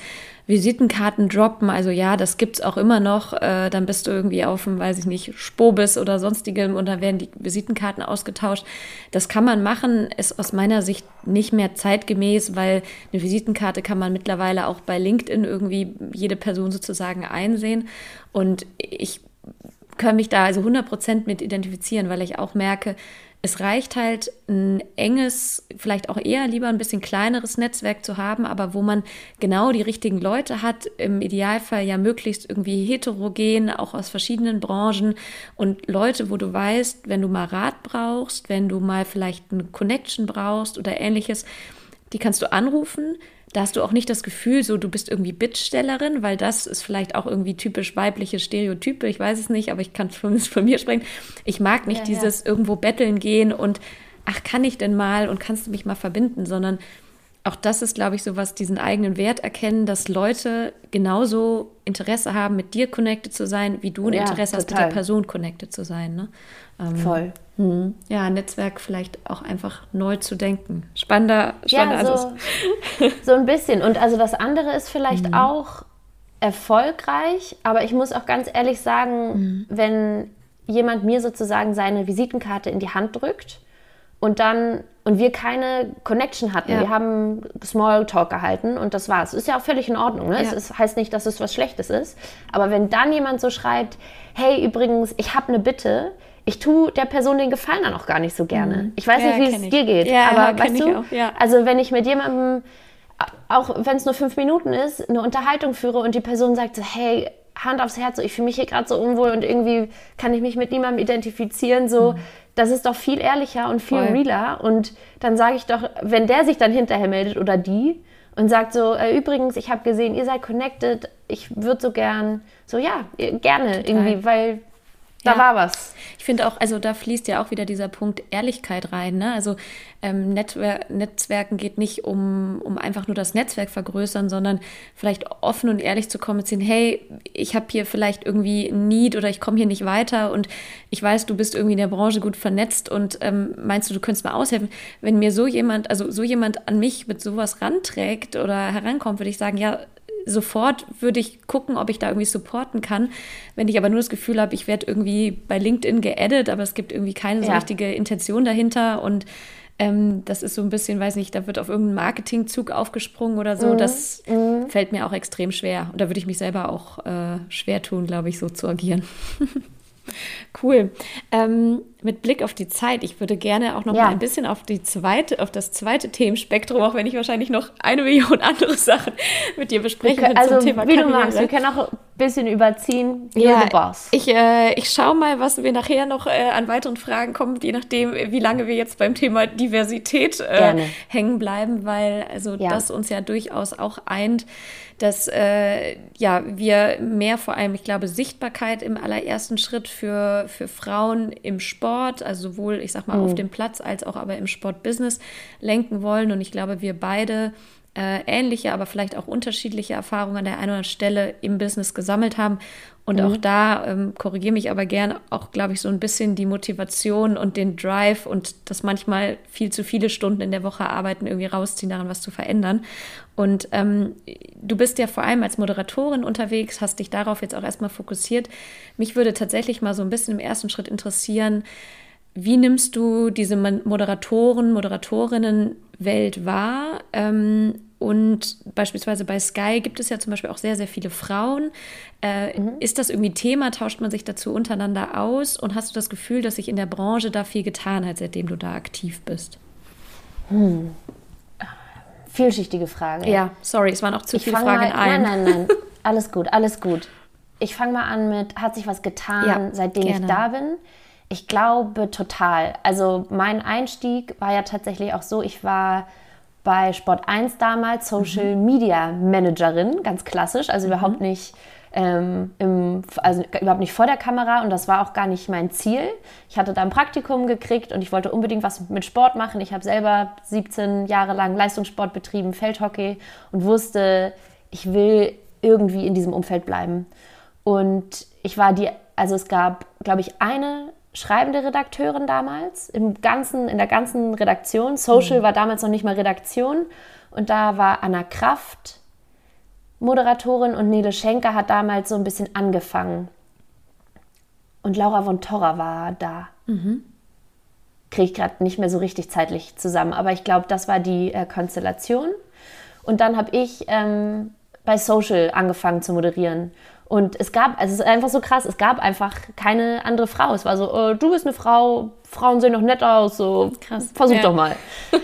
Visitenkarten droppen, also ja, das gibt es auch immer noch. Äh, dann bist du irgendwie auf dem, weiß ich nicht, Spobis oder sonstigem und dann werden die Visitenkarten ausgetauscht. Das kann man machen, ist aus meiner Sicht nicht mehr zeitgemäß, weil eine Visitenkarte kann man mittlerweile auch bei LinkedIn irgendwie jede Person sozusagen einsehen. Und ich kann mich da also 100% mit identifizieren, weil ich auch merke, es reicht halt ein enges, vielleicht auch eher lieber ein bisschen kleineres Netzwerk zu haben, aber wo man genau die richtigen Leute hat, im Idealfall ja möglichst irgendwie heterogen, auch aus verschiedenen Branchen. Und Leute, wo du weißt, wenn du mal Rat brauchst, wenn du mal vielleicht eine Connection brauchst oder ähnliches, die kannst du anrufen, da hast du auch nicht das Gefühl, so du bist irgendwie Bittstellerin, weil das ist vielleicht auch irgendwie typisch weibliche Stereotype. Ich weiß es nicht, aber ich kann zumindest von mir sprechen. Ich mag nicht ja, dieses ja. irgendwo betteln gehen und ach, kann ich denn mal und kannst du mich mal verbinden, sondern auch das ist, glaube ich, so was, diesen eigenen Wert erkennen, dass Leute genauso Interesse haben, mit dir connected zu sein, wie du ein ja, Interesse total. hast, mit der Person connected zu sein. Ne? Ähm, Voll. Hm. Ja, Netzwerk vielleicht auch einfach neu zu denken. Spannender, spannender ja, so, so ein bisschen. Und also das andere ist vielleicht mhm. auch erfolgreich, aber ich muss auch ganz ehrlich sagen, mhm. wenn jemand mir sozusagen seine Visitenkarte in die Hand drückt und dann und wir keine Connection hatten. Ja. Wir haben Smalltalk gehalten und das war's. Ist ja auch völlig in Ordnung. Ne? Ja. Es ist, heißt nicht, dass es was Schlechtes ist. Aber wenn dann jemand so schreibt, hey, übrigens, ich habe eine Bitte, ich tue der Person den Gefallen dann auch gar nicht so gerne. Ich weiß Mhm. Ja, nicht, wie es ich. dir geht, Ja, aber weißt ich du, also wenn ich mit jemandem, auch wenn es nur fünf Minuten ist, eine Unterhaltung führe und die Person sagt so, hey, Hand aufs Herz, so, ich fühle mich hier gerade so unwohl und irgendwie kann ich mich mit niemandem identifizieren, so, das ist doch viel ehrlicher und viel Mhm. Voll. realer und dann sage ich doch, wenn der sich dann hinterher meldet oder die und sagt so, äh, übrigens, ich habe gesehen, ihr seid connected, ich würde so gern, so ja, gerne irgendwie, weil da Ja. war was. Ich finde auch, also da fließt ja auch wieder dieser Punkt Ehrlichkeit rein. Ne? Also ähm, Netwer Netzwerken geht nicht um, um einfach nur das Netzwerk vergrößern, sondern vielleicht offen und ehrlich zu kommunizieren, hey, ich habe hier vielleicht irgendwie ein Need oder ich komme hier nicht weiter und ich weiß, du bist irgendwie in der Branche gut vernetzt und ähm, meinst du, du könntest mal aushelfen. Wenn mir so jemand, also so jemand an mich mit sowas ranträgt oder herankommt, würde ich sagen, ja, sofort würde ich gucken, ob ich da irgendwie supporten kann. Wenn ich aber nur das Gefühl habe, ich werde irgendwie bei LinkedIn geaddet, aber es gibt irgendwie keine so Ja. richtige Intention dahinter und ähm, das ist so ein bisschen, weiß nicht, da wird auf irgendeinen Marketingzug aufgesprungen oder Mhm. so. Das fällt mir auch extrem schwer. Und da würde ich mich selber auch äh, schwer tun, glaube ich, so zu agieren. Cool. Ähm, mit Blick auf die Zeit, ich würde gerne auch noch Ja. mal ein bisschen auf die zweite, auf das zweite Themenspektrum, auch wenn ich wahrscheinlich noch eine Million andere Sachen mit dir besprechen will also, zum Thema wie du Karriere. magst, wir können auch ein bisschen überziehen. The boss. Ich, äh, ich schaue mal, was wir nachher noch äh, an weiteren Fragen kommen, je nachdem, wie lange wir jetzt beim Thema Diversität äh, hängen bleiben, weil also Ja. das uns ja durchaus auch eint, dass äh, ja wir mehr vor allem, ich glaube, Sichtbarkeit im allerersten Schritt für, für Frauen im Sport, also sowohl, ich sag mal, Mhm. auf dem Platz als auch aber im Sportbusiness lenken wollen. Und ich glaube, wir beide äh, ähnliche, aber vielleicht auch unterschiedliche Erfahrungen an der einen oder anderen Stelle im Business gesammelt haben. Und auch da, ähm, korrigiere mich aber gern, auch, glaube ich, so ein bisschen die Motivation und den Drive und das manchmal viel zu viele Stunden in der Woche arbeiten, irgendwie rausziehen, daran was zu verändern. Und ähm, du bist ja vor allem als Moderatorin unterwegs, hast dich darauf jetzt auch erstmal fokussiert. Mich würde tatsächlich mal so ein bisschen im ersten Schritt interessieren, wie nimmst du diese Moderatoren, Moderatorinnen-Welt wahr? Ähm, und beispielsweise bei Sky gibt es ja zum Beispiel auch sehr, sehr viele Frauen. Äh, Ist das irgendwie Thema? Tauscht man sich dazu untereinander aus? Und hast du das Gefühl, dass sich in der Branche da viel getan hat, seitdem du da aktiv bist? Vielschichtige Frage. Ja, sorry, es waren auch zu Ich viele Fragen in einem. Nein, nein, nein. Alles gut, alles gut. Ich fange mal an mit, hat sich was getan, Ja, seitdem gerne. ich da bin? Ich glaube total. Also mein Einstieg war ja tatsächlich auch so, ich war bei Sport 1 damals Social Mhm. Media Managerin, ganz klassisch, also überhaupt nicht ähm, im, also überhaupt nicht vor der Kamera und das war auch gar nicht mein Ziel. Ich hatte da ein Praktikum gekriegt und ich wollte unbedingt was mit Sport machen. Ich habe selber 17 Jahre lang Leistungssport betrieben, Feldhockey und wusste, ich will irgendwie in diesem Umfeld bleiben. Und ich war die, also es gab, glaube ich, eine schreibende Redakteurin damals im ganzen, in der ganzen Redaktion. Social war damals noch nicht mal Redaktion. Und da war Anna Kraft Moderatorin und Nele Schenker hat damals so ein bisschen angefangen. Und Laura von Torra war da. Kriege ich gerade nicht mehr so richtig zeitlich zusammen. Aber ich glaube, das war die äh, Konstellation. Und dann habe ich ähm, bei Social angefangen zu moderieren. Und es gab, also es ist einfach so krass, es gab einfach keine andere Frau. Es war so, äh, du bist eine Frau, Frauen sehen doch nett aus, so Krass, versuch ja. doch mal.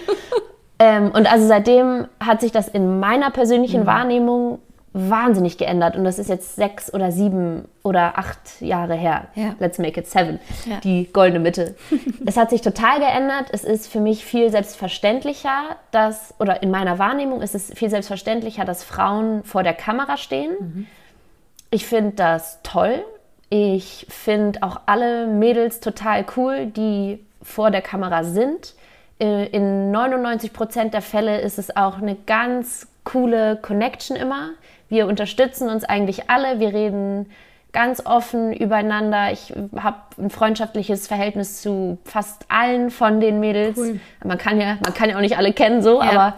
ähm, und also seitdem hat sich das in meiner persönlichen Mhm. Wahrnehmung wahnsinnig geändert. Und das ist jetzt sechs oder sieben oder acht Jahre her. Ja. Let's make it seven. Ja. Die goldene Mitte. es hat sich total geändert. Es ist für mich viel selbstverständlicher, dass, oder in meiner Wahrnehmung ist es viel selbstverständlicher, dass Frauen vor der Kamera stehen. Ich finde das toll. Ich finde auch alle Mädels total cool, die vor der Kamera sind. Äh, In 99 Prozent der Fälle ist es auch eine ganz coole Connection immer. Wir unterstützen uns eigentlich alle. Wir reden ganz offen übereinander. Ich habe ein freundschaftliches Verhältnis zu fast allen von den Mädels. Cool. Man, kann ja, man kann ja auch nicht alle kennen so, Ja. aber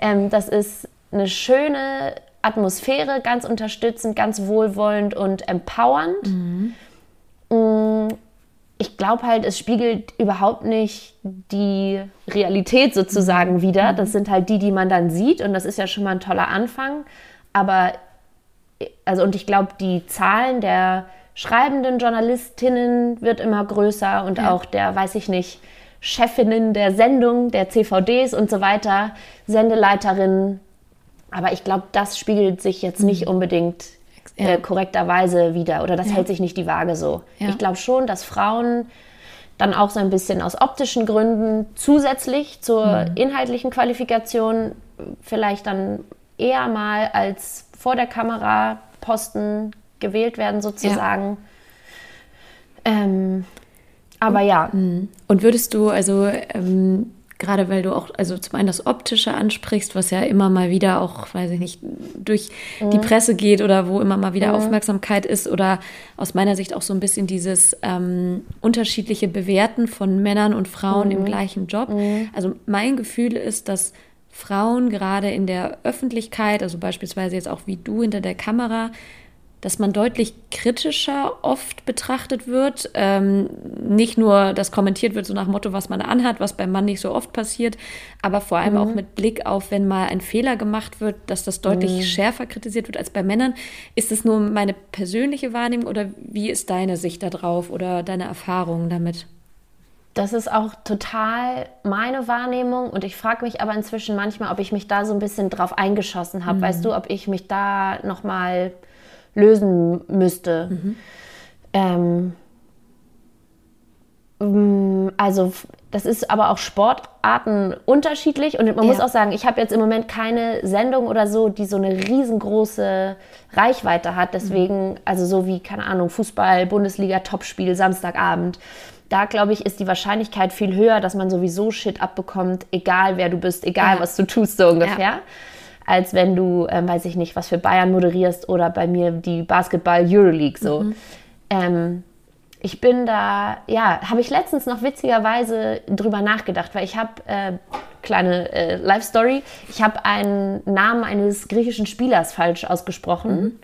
ähm, das ist eine schöne Atmosphäre, ganz unterstützend, ganz wohlwollend und empowernd. Mm, ich glaube halt, es spiegelt überhaupt nicht die Realität sozusagen mhm. wieder. Das sind halt die, die man dann sieht und das ist ja schon mal ein toller Anfang. Aber, also und ich glaube, die Zahlen der schreibenden Journalistinnen wird immer größer und ja. auch der, weiß ich nicht, Chefinnen der Sendung, der CVDs und so weiter, Sendeleiterinnen. Aber ich glaube, das spiegelt sich jetzt nicht mhm. unbedingt ja. äh, korrekterweise wieder oder das ja. hält sich nicht die Waage so. Ja. Ich glaube schon, dass Frauen dann auch so ein bisschen aus optischen Gründen zusätzlich zur mhm. inhaltlichen Qualifikation vielleicht dann eher mal als vor der Kamera Posten gewählt werden sozusagen. Ähm, aber ja. Mhm. Und würdest du, also ähm, gerade weil du auch, also zum einen das Optische ansprichst, was ja immer mal wieder auch, weiß ich nicht, durch mhm. die Presse geht oder wo immer mal wieder mhm. Aufmerksamkeit ist oder aus meiner Sicht auch so ein bisschen dieses ähm, unterschiedliche Bewerten von Männern und Frauen mhm. im gleichen Job. Mhm. Also mein Gefühl ist, dass Frauen gerade in der Öffentlichkeit, also beispielsweise jetzt auch wie du hinter der Kamera, dass man deutlich kritischer oft betrachtet wird. Ähm, nicht nur, dass kommentiert wird, so nach Motto, was man anhat, was beim Mann nicht so oft passiert, aber vor allem mhm. auch mit Blick auf, wenn mal ein Fehler gemacht wird, dass das deutlich mhm. schärfer kritisiert wird als bei Männern. Ist das nur meine persönliche Wahrnehmung oder wie ist deine Sicht darauf oder deine Erfahrungen damit? Das ist auch total meine Wahrnehmung und ich frage mich aber inzwischen manchmal, ob ich mich da so ein bisschen drauf eingeschossen habe. Mhm. Weißt du, ob ich mich da nochmal mal lösen müsste. Mhm. Ähm, mm, also das ist aber auch Sportarten unterschiedlich und man ja. muss auch sagen, ich habe jetzt im Moment keine Sendung oder so, die so eine riesengroße Reichweite hat. Deswegen, mhm. also so wie, keine Ahnung, Fußball, Bundesliga, Topspiel, Samstagabend. Da, glaube ich, ist die Wahrscheinlichkeit viel höher, dass man sowieso Shit abbekommt, egal wer du bist, egal ja. was du tust, so ungefähr. Ja als wenn du, ähm, weiß ich nicht, was für Bayern moderierst oder bei mir die Basketball Euroleague so. Mhm. Ähm, ich bin da, ja, habe ich letztens noch witzigerweise drüber nachgedacht, weil ich habe, äh, kleine äh, Live-Story, ich habe einen Namen eines griechischen Spielers falsch ausgesprochen. Mhm.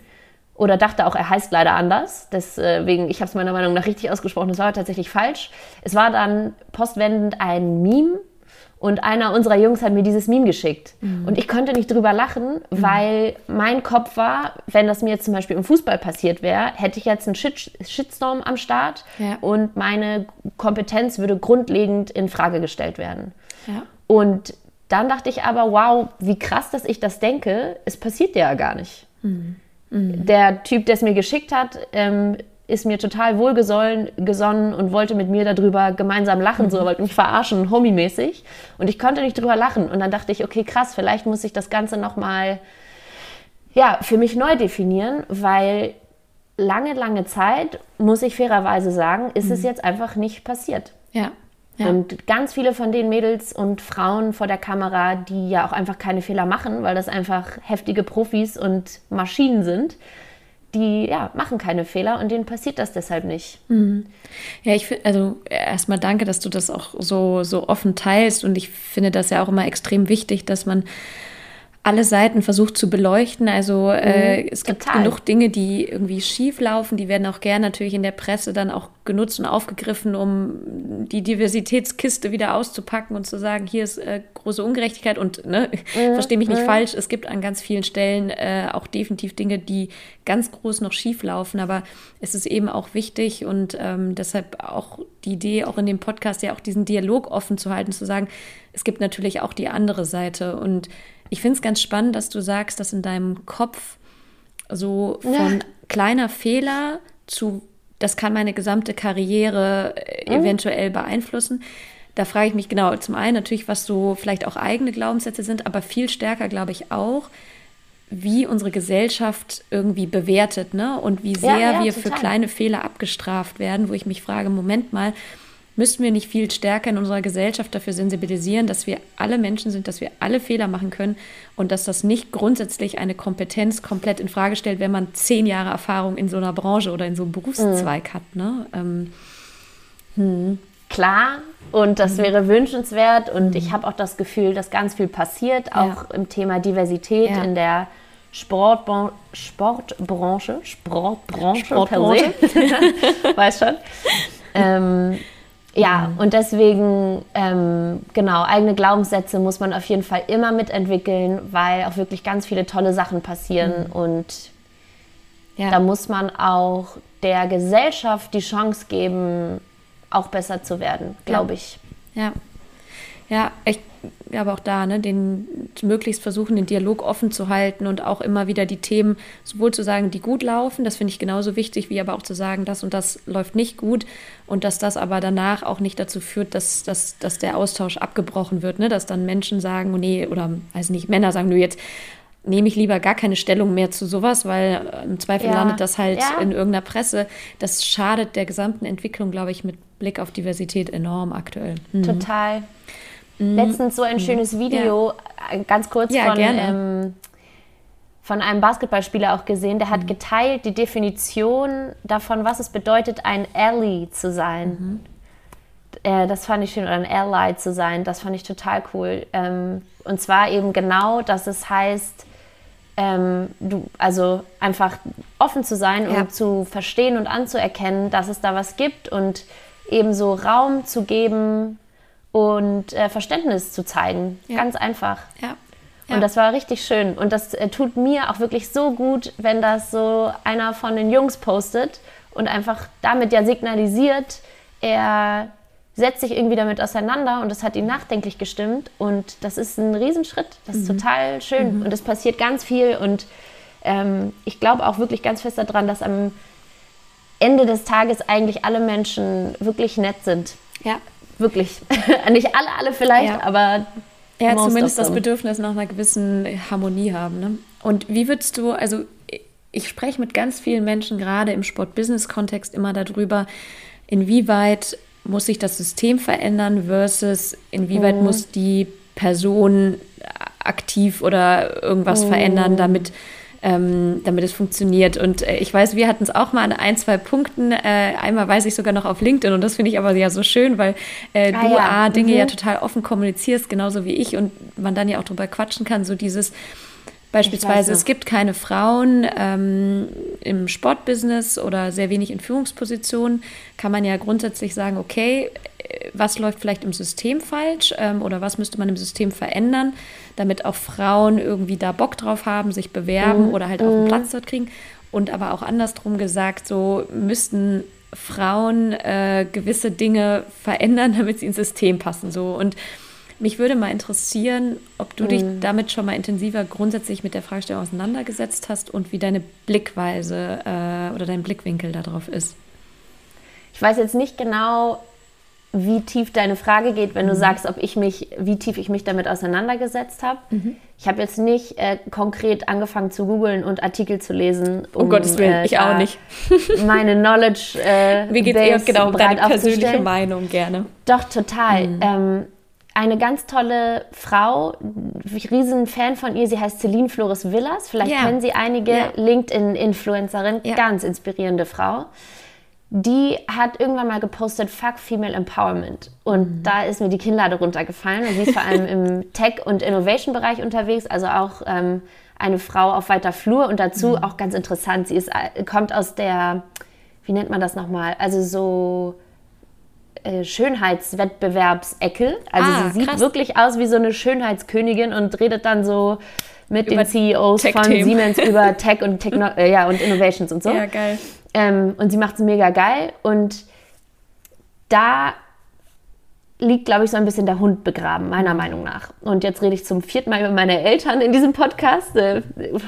Oder dachte auch, er heißt leider anders. Deswegen, ich habe es meiner Meinung nach richtig ausgesprochen. Das war tatsächlich falsch. Es war dann postwendend ein Meme und einer unserer Jungs hat mir dieses Meme geschickt. Mhm. Und ich konnte nicht drüber lachen, mhm. weil mein Kopf war, wenn das mir jetzt zum Beispiel im Fußball passiert wäre, hätte ich jetzt einen Shit Shitstorm am Start ja. und meine Kompetenz würde grundlegend in Frage gestellt werden. Ja. Und dann dachte ich aber, wow, wie krass, dass ich das denke. Es passiert ja gar nicht. Mhm. mhm. Der Typ, der es mir geschickt hat, ähm, ist mir total wohlgesonnen und wollte mit mir darüber gemeinsam lachen, mhm. so, wollte mich verarschen, homie-mäßig. Und ich konnte nicht drüber lachen. Und dann dachte ich, okay, krass, vielleicht muss ich das Ganze nochmal, ja, für mich neu definieren, weil lange, lange Zeit, muss ich fairerweise sagen, ist mhm. es jetzt einfach nicht passiert. Ja. Ja. Und ganz viele von den Mädels und Frauen vor der Kamera, die ja auch einfach keine Fehler machen, weil das einfach heftige Profis und Maschinen sind, die ja, machen keine Fehler und denen passiert das deshalb nicht. Mhm. Ja, ich finde, also erstmal danke, dass du das auch so, so offen teilst und ich finde das ja auch immer extrem wichtig, dass man alle Seiten versucht zu beleuchten. Also äh, mhm, es gibt total. genug Dinge, die irgendwie schief laufen. Die werden auch gern natürlich in der Presse dann auch genutzt und aufgegriffen, um die Diversitätskiste wieder auszupacken und zu sagen, hier ist äh, große Ungerechtigkeit und ne, mhm, verstehe mich nicht mhm. falsch. Es gibt an ganz vielen Stellen äh, auch definitiv Dinge, die ganz groß noch schief laufen. Aber es ist eben auch wichtig und ähm, deshalb auch die Idee, auch in dem Podcast ja auch diesen Dialog offen zu halten, zu sagen, es gibt natürlich auch die andere Seite und ich finde es ganz spannend, dass du sagst, dass in deinem Kopf so von ja. kleiner Fehler zu, das kann meine gesamte Karriere äh, mhm. eventuell beeinflussen. Da frage ich mich genau, zum einen natürlich, was so vielleicht auch eigene Glaubenssätze sind, aber viel stärker glaube ich auch, wie unsere Gesellschaft irgendwie bewertet, ne? Und wie sehr ja, ja, wir total. für kleine Fehler abgestraft werden, wo ich mich frage, Moment mal, müssten wir nicht viel stärker in unserer Gesellschaft dafür sensibilisieren, dass wir alle Menschen sind, dass wir alle Fehler machen können und dass das nicht grundsätzlich eine Kompetenz komplett in Frage stellt, wenn man zehn Jahre Erfahrung in so einer Branche oder in so einem Berufszweig mhm. hat. Ne? Ähm, hm. Klar, und das mhm. wäre wünschenswert und mhm. ich habe auch das Gefühl, dass ganz viel passiert, auch ja. im Thema Diversität ja. in der Sportbran Sportbranche, Sportbranche, Sportbranche per se, weiß schon. ähm, ja, mhm. und deswegen, ähm, genau, eigene Glaubenssätze muss man auf jeden Fall immer mitentwickeln, weil auch wirklich ganz viele tolle Sachen passieren. Mhm. Und ja. da muss man auch der Gesellschaft die Chance geben, auch besser zu werden, glaube ja. ich. Ja. Ja, ich aber auch da, ne, den möglichst versuchen, den Dialog offen zu halten und auch immer wieder die Themen sowohl zu sagen, die gut laufen, das finde ich genauso wichtig, wie aber auch zu sagen, das und das läuft nicht gut und dass das aber danach auch nicht dazu führt, dass, dass, dass der Austausch abgebrochen wird, ne, dass dann Menschen sagen, oh nee, oder weiß nicht, Männer sagen, nur jetzt nehme ich lieber gar keine Stellung mehr zu sowas, weil äh, im Zweifel ja. landet das halt ja. in irgendeiner Presse. Das schadet der gesamten Entwicklung, glaube ich, mit Blick auf Diversität enorm aktuell. Mhm. Total. Mhm. Letztens so ein mhm. schönes Video, ja. Äh, ganz kurz ja, von, ähm, von einem Basketballspieler auch gesehen, der hat mhm. geteilt die Definition davon, was es bedeutet, ein Ally zu sein. Mhm. Äh, das fand ich schön, oder ein Ally zu sein, das fand ich total cool. Ähm, und zwar eben genau, dass es heißt, ähm, du, also einfach offen zu sein ja. und zu verstehen und anzuerkennen, dass es da was gibt und eben so Raum zu geben und äh, Verständnis zu zeigen. Ja. Ganz einfach. Ja. Ja. Und das war richtig schön. Und das äh, tut mir auch wirklich so gut, wenn das so einer von den Jungs postet und einfach damit ja signalisiert, er setzt sich irgendwie damit auseinander und das hat ihn nachdenklich gestimmt. Und das ist ein Riesenschritt. Das ist mhm. total schön. Mhm. Und es passiert ganz viel. Und ähm, ich glaube auch wirklich ganz fest daran, dass am Ende des Tages eigentlich alle Menschen wirklich nett sind. Ja. Wirklich. Nicht alle, alle vielleicht, ja. aber. Ja, zumindest das Bedürfnis nach einer gewissen Harmonie haben. Ne? Und wie würdest du, also ich spreche mit ganz vielen Menschen gerade im Sport-Business-Kontext immer darüber, inwieweit muss sich das System verändern versus inwieweit mhm. muss die Person aktiv oder irgendwas mhm. verändern, damit ähm, damit es funktioniert. Und äh, ich weiß, wir hatten es auch mal an ein, zwei Punkten. Äh, einmal weiß ich sogar noch auf LinkedIn und das finde ich aber ja so schön, weil äh, ah, du ja. A, Dinge mhm. ja total offen kommunizierst, genauso wie ich und man dann ja auch drüber quatschen kann, so dieses Beispielsweise, es gibt keine Frauen ähm, im Sportbusiness oder sehr wenig in Führungspositionen, kann man ja grundsätzlich sagen, okay, was läuft vielleicht im System falsch ähm, oder was müsste man im System verändern, damit auch Frauen irgendwie da Bock drauf haben, sich bewerben mhm. oder halt auch einen mhm. Platz dort kriegen. Und aber auch andersrum gesagt, so müssten Frauen äh, gewisse Dinge verändern, damit sie ins System passen. So und mich würde mal interessieren, ob du dich mhm. damit schon mal intensiver grundsätzlich mit der Fragestellung auseinandergesetzt hast und wie deine Blickweise äh, oder dein Blickwinkel darauf ist. Ich weiß jetzt nicht genau, wie tief deine Frage geht, wenn mhm. du sagst, ob ich mich, wie tief ich mich damit auseinandergesetzt habe. Mhm. Ich habe jetzt nicht äh, konkret angefangen zu googeln und Artikel zu lesen. Um, um Gottes Willen, äh, ich auch nicht. meine Knowledge. Äh, wie geht es genau um deine persönliche Meinung gerne? Doch total. Mhm. Ähm, eine ganz tolle Frau, riesen Fan von ihr, sie heißt Celine Flores Villas. Vielleicht yeah. kennen Sie einige yeah. LinkedIn-Influencerin, yeah. ganz inspirierende Frau. Die hat irgendwann mal gepostet, fuck Female Empowerment. Und mhm. da ist mir die Kinnlade runtergefallen. Und sie ist vor allem im Tech- und Innovation-Bereich unterwegs, also auch ähm, eine Frau auf weiter Flur. Und dazu mhm. auch ganz interessant, sie ist, äh, kommt aus der, wie nennt man das nochmal? Also so Schönheitswettbewerbsecke. Also ah, sie sieht krass. wirklich aus wie so eine Schönheitskönigin und redet dann so mit über den CEOs von Siemens über Tech und, Techno äh, ja, und Innovations und so. Ja, geil. Ähm, und sie macht es mega geil. Und da liegt, glaube ich, so ein bisschen der Hund begraben, meiner Meinung nach. Und jetzt rede ich zum vierten Mal über meine Eltern in diesem Podcast. Äh,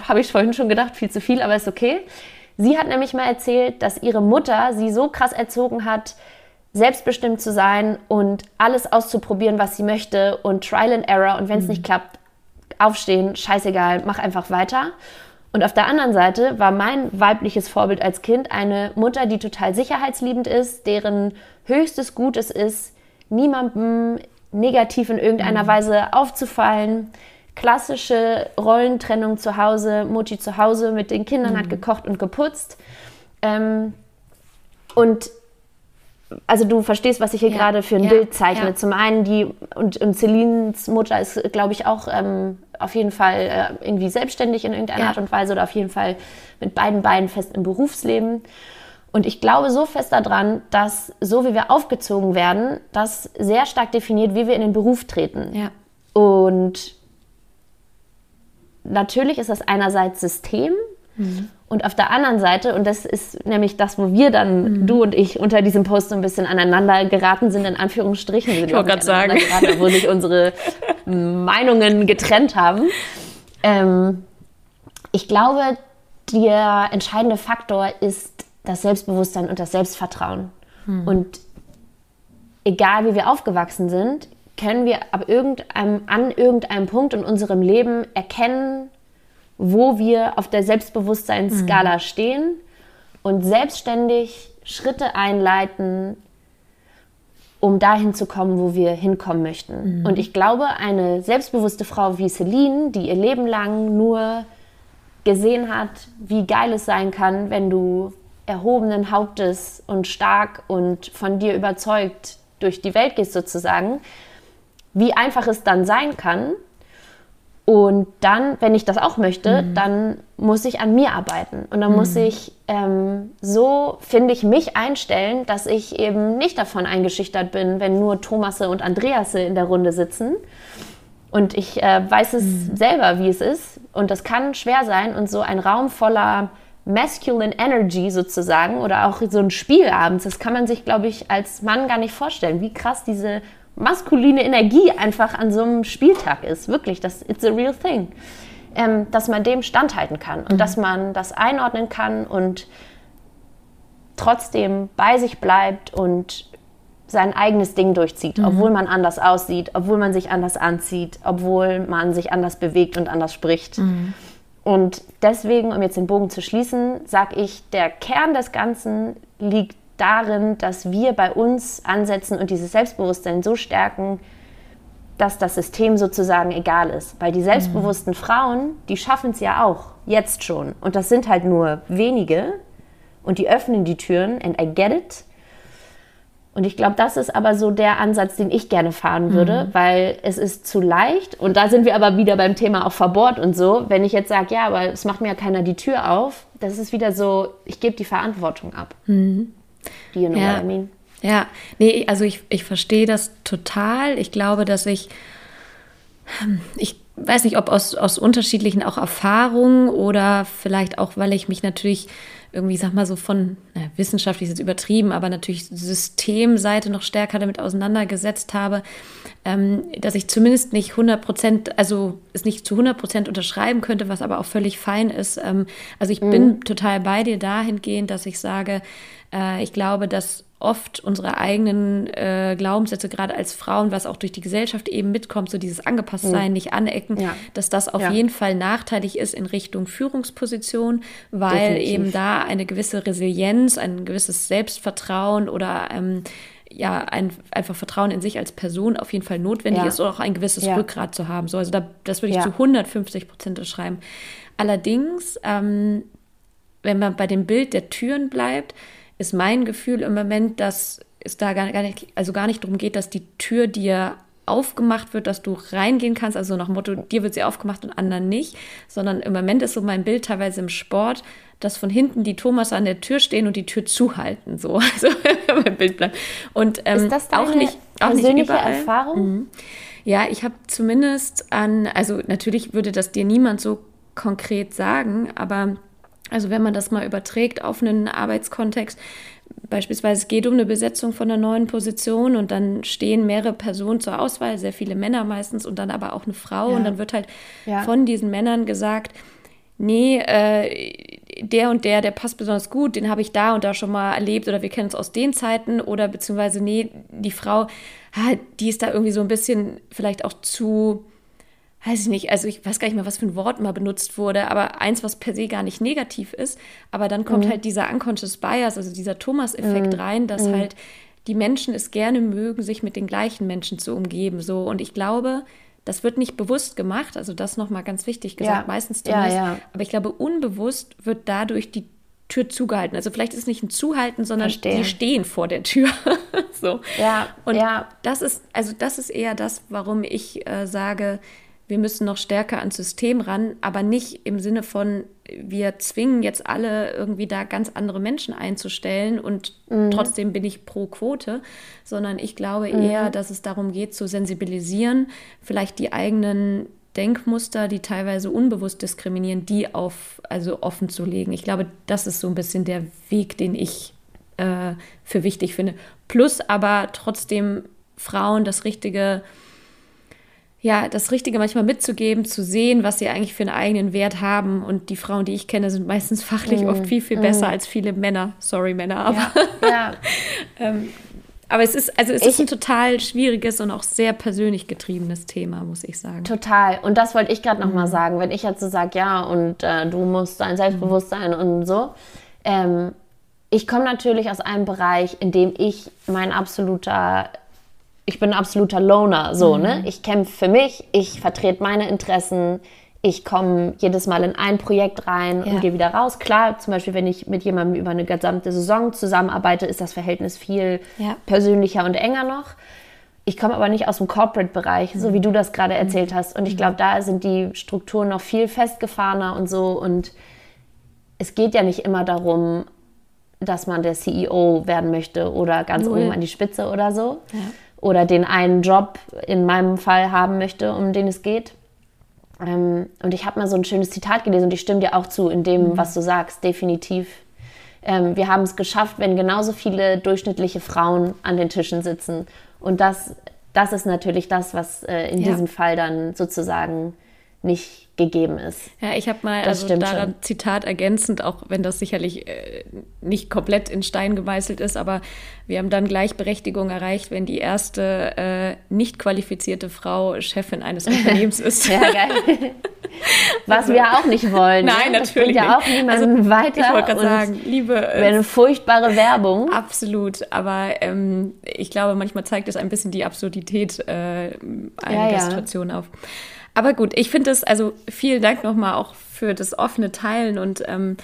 Habe ich vorhin schon gedacht, viel zu viel, aber ist okay. Sie hat nämlich mal erzählt, dass ihre Mutter sie so krass erzogen hat, selbstbestimmt zu sein und alles auszuprobieren, was sie möchte und Trial and Error und wenn es mhm. nicht klappt, aufstehen, scheißegal, mach einfach weiter. Und auf der anderen Seite war mein weibliches Vorbild als Kind eine Mutter, die total sicherheitsliebend ist, deren höchstes Gut es ist, niemandem negativ in irgendeiner mhm. Weise aufzufallen. Klassische Rollentrennung zu Hause, Mutti zu Hause mit den Kindern mhm. hat gekocht und geputzt. Ähm, und also du verstehst, was ich hier ja, gerade für ein ja, Bild zeichne. Ja. Zum einen die, und, und Celines Mutter ist, glaube ich, auch ähm, auf jeden Fall äh, irgendwie selbstständig in irgendeiner Art und Weise oder auf jeden Fall mit beiden Beinen fest im Berufsleben. Und ich glaube so fest daran, dass so wie wir aufgezogen werden, das sehr stark definiert, wie wir in den Beruf treten. Und natürlich ist das einerseits System mhm. Und auf der anderen Seite, und das ist nämlich das, wo wir dann, mhm. du und ich, unter diesem Post so ein bisschen aneinander geraten sind, in Anführungsstrichen. Ich wollte gerade sagen. Geraten, wo sich unsere Meinungen getrennt haben. Ähm, ich glaube, der entscheidende Faktor ist das Selbstbewusstsein und das Selbstvertrauen. Mhm. Und egal wie wir aufgewachsen sind, können wir ab irgendeinem, an irgendeinem Punkt in unserem Leben erkennen, wo wir auf der Selbstbewusstseinsskala mhm. stehen und selbstständig Schritte einleiten, um dahin zu kommen, wo wir hinkommen möchten. Mhm. Und ich glaube, eine selbstbewusste Frau wie Celine, die ihr Leben lang nur gesehen hat, wie geil es sein kann, wenn du erhobenen Hauptes und stark und von dir überzeugt durch die Welt gehst sozusagen, wie einfach es dann sein kann. Und dann, wenn ich das auch möchte, mhm. dann muss ich an mir arbeiten. Und dann mhm. muss ich ähm, so, finde ich, mich einstellen, dass ich eben nicht davon eingeschüchtert bin, wenn nur Thomasse und Andreasse in der Runde sitzen. Und ich äh, weiß es mhm. selber, wie es ist. Und das kann schwer sein. Und so ein Raum voller Masculine Energy sozusagen oder auch so ein Spiel abends, das kann man sich, glaube ich, als Mann gar nicht vorstellen, wie krass diese maskuline Energie einfach an so einem Spieltag ist. Wirklich, das it's a real thing. Ähm, dass man dem standhalten kann und mhm. dass man das einordnen kann und trotzdem bei sich bleibt und sein eigenes Ding durchzieht, mhm. obwohl man anders aussieht, obwohl man sich anders anzieht, obwohl man sich anders bewegt und anders spricht. Mhm. Und deswegen, um jetzt den Bogen zu schließen, sage ich, der Kern des Ganzen liegt darin, dass wir bei uns ansetzen und dieses Selbstbewusstsein so stärken, dass das System sozusagen egal ist. Weil die selbstbewussten mhm. Frauen, die schaffen es ja auch, jetzt schon. Und das sind halt nur wenige. Und die öffnen die Türen, and I get it. Und ich glaube, das ist aber so der Ansatz, den ich gerne fahren würde, mhm. weil es ist zu leicht. Und da sind wir aber wieder beim Thema auch Verbord und so. Wenn ich jetzt sage, ja, aber es macht mir ja keiner die Tür auf, das ist wieder so, ich gebe die Verantwortung ab. Mhm. Do you know ja. what I mean? Ja, nee, also ich, ich verstehe das total. Ich glaube, dass ich, ähm, ich weiß nicht, ob aus, aus unterschiedlichen auch Erfahrungen oder vielleicht auch, weil ich mich natürlich irgendwie, sag mal so von, na, wissenschaftlich ist jetzt übertrieben, aber natürlich Systemseite noch stärker damit auseinandergesetzt habe, ähm, dass ich zumindest nicht 100 Prozent, also es nicht zu 100 Prozent unterschreiben könnte, was aber auch völlig fein ist. Ähm, also ich mhm. bin total bei dir dahingehend, dass ich sage, äh, ich glaube, dass oft unsere eigenen äh, Glaubenssätze, gerade als Frauen, was auch durch die Gesellschaft eben mitkommt, so dieses Angepasstsein, mhm. nicht anecken, ja. dass das auf ja. jeden Fall nachteilig ist in Richtung Führungsposition, weil Definitiv. eben da eine gewisse Resilienz, ein gewisses Selbstvertrauen oder ähm, ja, ein, einfach Vertrauen in sich als Person auf jeden Fall notwendig ja. ist oder auch ein gewisses ja. Rückgrat zu haben. So, also da, das würde ich ja. zu 150 Prozent unterschreiben. Allerdings, ähm, wenn man bei dem Bild der Türen bleibt, ist mein Gefühl im Moment, dass es da gar, nicht, also gar nicht darum geht, dass die Tür dir aufgemacht wird, dass du reingehen kannst, also nach Motto, dir wird sie aufgemacht und anderen nicht, sondern im Moment ist so mein Bild teilweise im Sport, dass von hinten die Thomas an der Tür stehen und die Tür zuhalten, so, also mein Bild bleibt. Und ähm, ist das auch nicht, auch persönliche nicht überall. Erfahrung? Mhm. Ja, ich habe zumindest an, also natürlich würde das dir niemand so konkret sagen, aber also wenn man das mal überträgt auf einen Arbeitskontext, beispielsweise es geht um eine Besetzung von einer neuen Position und dann stehen mehrere Personen zur Auswahl, sehr viele Männer meistens und dann aber auch eine Frau ja. und dann wird halt ja. von diesen Männern gesagt, nee, äh, der und der, der passt besonders gut, den habe ich da und da schon mal erlebt oder wir kennen uns aus den Zeiten oder beziehungsweise nee, die Frau, die ist da irgendwie so ein bisschen vielleicht auch zu weiß ich nicht, also ich weiß gar nicht mehr, was für ein Wort mal benutzt wurde, aber eins, was per se gar nicht negativ ist. Aber dann kommt mhm. halt dieser unconscious bias, also dieser Thomas-Effekt mhm. rein, dass mhm. halt die Menschen es gerne mögen, sich mit den gleichen Menschen zu umgeben. So und ich glaube, das wird nicht bewusst gemacht, also das nochmal ganz wichtig gesagt, ja. meistens zumindest. Ja, ja. Aber ich glaube, unbewusst wird dadurch die Tür zugehalten. Also vielleicht ist es nicht ein Zuhalten, sondern Verstehen. die stehen vor der Tür. so. Ja. Und ja. das ist, also das ist eher das, warum ich äh, sage, wir müssen noch stärker ans System ran, aber nicht im Sinne von, wir zwingen jetzt alle irgendwie da ganz andere Menschen einzustellen und mhm. trotzdem bin ich pro Quote, sondern ich glaube mhm. eher, dass es darum geht, zu sensibilisieren, vielleicht die eigenen Denkmuster, die teilweise unbewusst diskriminieren, die auf, also offen zu legen. Ich glaube, das ist so ein bisschen der Weg, den ich äh, für wichtig finde. Plus aber trotzdem Frauen das richtige ja, das Richtige manchmal mitzugeben, zu sehen, was sie eigentlich für einen eigenen Wert haben. Und die Frauen, die ich kenne, sind meistens fachlich mm. oft viel, viel besser mm. als viele Männer. Sorry, Männer, aber. Ja. ja. ähm, aber es ist, also es ich, ist ein total schwieriges und auch sehr persönlich getriebenes Thema, muss ich sagen. Total. Und das wollte ich gerade nochmal mhm. sagen. Wenn ich jetzt so sage, ja, und äh, du musst dein Selbstbewusstsein mhm. und so. Ähm, ich komme natürlich aus einem Bereich, in dem ich mein absoluter ich bin ein absoluter Loner, so, ne? mhm. ne? Ich kämpfe für mich, ich vertrete meine Interessen, ich komme jedes Mal in ein Projekt rein ja. und gehe wieder raus. Klar, zum Beispiel, wenn ich mit jemandem über eine gesamte Saison zusammenarbeite, ist das Verhältnis viel ja. persönlicher und enger noch. Ich komme aber nicht aus dem Corporate-Bereich, so wie du das gerade mhm. erzählt hast. Und ich mhm. glaube, da sind die Strukturen noch viel festgefahrener und so. Und es geht ja nicht immer darum, dass man der CEO werden möchte oder ganz Null. oben an die Spitze oder so. Ja oder den einen Job in meinem Fall haben möchte, um den es geht. Ähm, und ich habe mal so ein schönes Zitat gelesen und ich stimme dir auch zu in dem, mhm. was du sagst, definitiv. Ähm, wir haben es geschafft, wenn genauso viele durchschnittliche Frauen an den Tischen sitzen. Und das, das ist natürlich das, was äh, in ja. diesem Fall dann sozusagen nicht gegeben ist. Ja, ich habe mal das also daran schon. Zitat ergänzend, auch wenn das sicherlich äh, nicht komplett in Stein gemeißelt ist, aber wir haben dann Gleichberechtigung erreicht, wenn die erste äh, nicht qualifizierte Frau Chefin eines Unternehmens ist. ja, geil. Was also, wir auch nicht wollen. Ne? Nein, ne? natürlich. Das ja auch niemanden also, weiter. Ich wollte gerade sagen, liebe. Äh, eine furchtbare Werbung. Absolut. Aber ähm, ich glaube, manchmal zeigt es ein bisschen die Absurdität äh, einiger ja, ja. Situationen auf. Aber gut, ich finde es, also vielen Dank nochmal auch für das offene Teilen und ähm,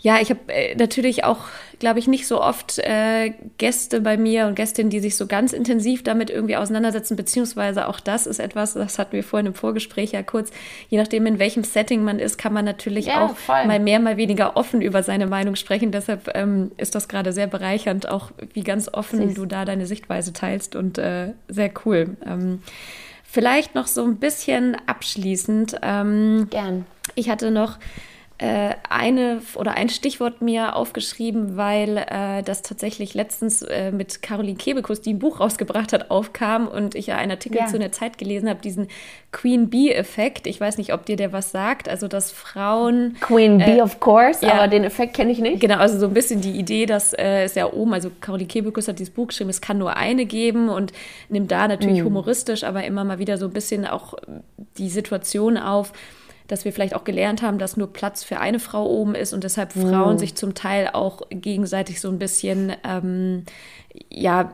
ja, ich habe äh, natürlich auch, glaube ich, nicht so oft äh, Gäste bei mir und Gästinnen, die sich so ganz intensiv damit irgendwie auseinandersetzen, beziehungsweise auch das ist etwas, das hatten wir vorhin im Vorgespräch ja kurz, je nachdem, in welchem Setting man ist, kann man natürlich ja, auch voll. mal mehr, mal weniger offen über seine Meinung sprechen. Deshalb ähm, ist das gerade sehr bereichernd, auch wie ganz offen Siehst. du da deine Sichtweise teilst und äh, sehr cool. Ähm, Vielleicht noch so ein bisschen abschließend. Ähm, Gern. Ich hatte noch äh, eine oder ein Stichwort mir aufgeschrieben, weil äh, das tatsächlich letztens äh, mit Caroline Kebekus, die ein Buch rausgebracht hat, aufkam und ich ja einen Artikel ja. zu einer Zeit gelesen habe, diesen Queen Bee-Effekt. Ich weiß nicht, ob dir der was sagt. Also, dass Frauen. Queen Bee, äh, of course, ja, aber den Effekt kenne ich nicht. Genau, also so ein bisschen die Idee, dass äh, es ja oben, also Caroline Kebekus hat dieses Buch geschrieben, es kann nur eine geben und nimmt da natürlich mm. humoristisch, aber immer mal wieder so ein bisschen auch die Situation auf dass wir vielleicht auch gelernt haben, dass nur Platz für eine Frau oben ist und deshalb mhm. Frauen sich zum Teil auch gegenseitig so ein bisschen, ähm, ja,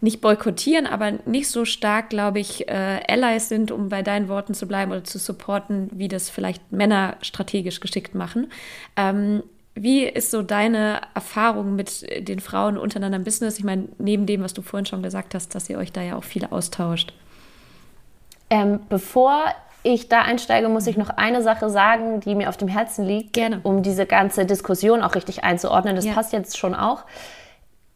nicht boykottieren, aber nicht so stark, glaube ich, äh, Allies sind, um bei deinen Worten zu bleiben oder zu supporten, wie das vielleicht Männer strategisch geschickt machen. Ähm, wie ist so deine Erfahrung mit den Frauen untereinander im Business? Ich meine, neben dem, was du vorhin schon gesagt hast, dass ihr euch da ja auch viele austauscht. Ähm, bevor ich da einsteige, muss ich noch eine Sache sagen, die mir auf dem Herzen liegt, Gerne. um diese ganze Diskussion auch richtig einzuordnen. Das ja. passt jetzt schon auch.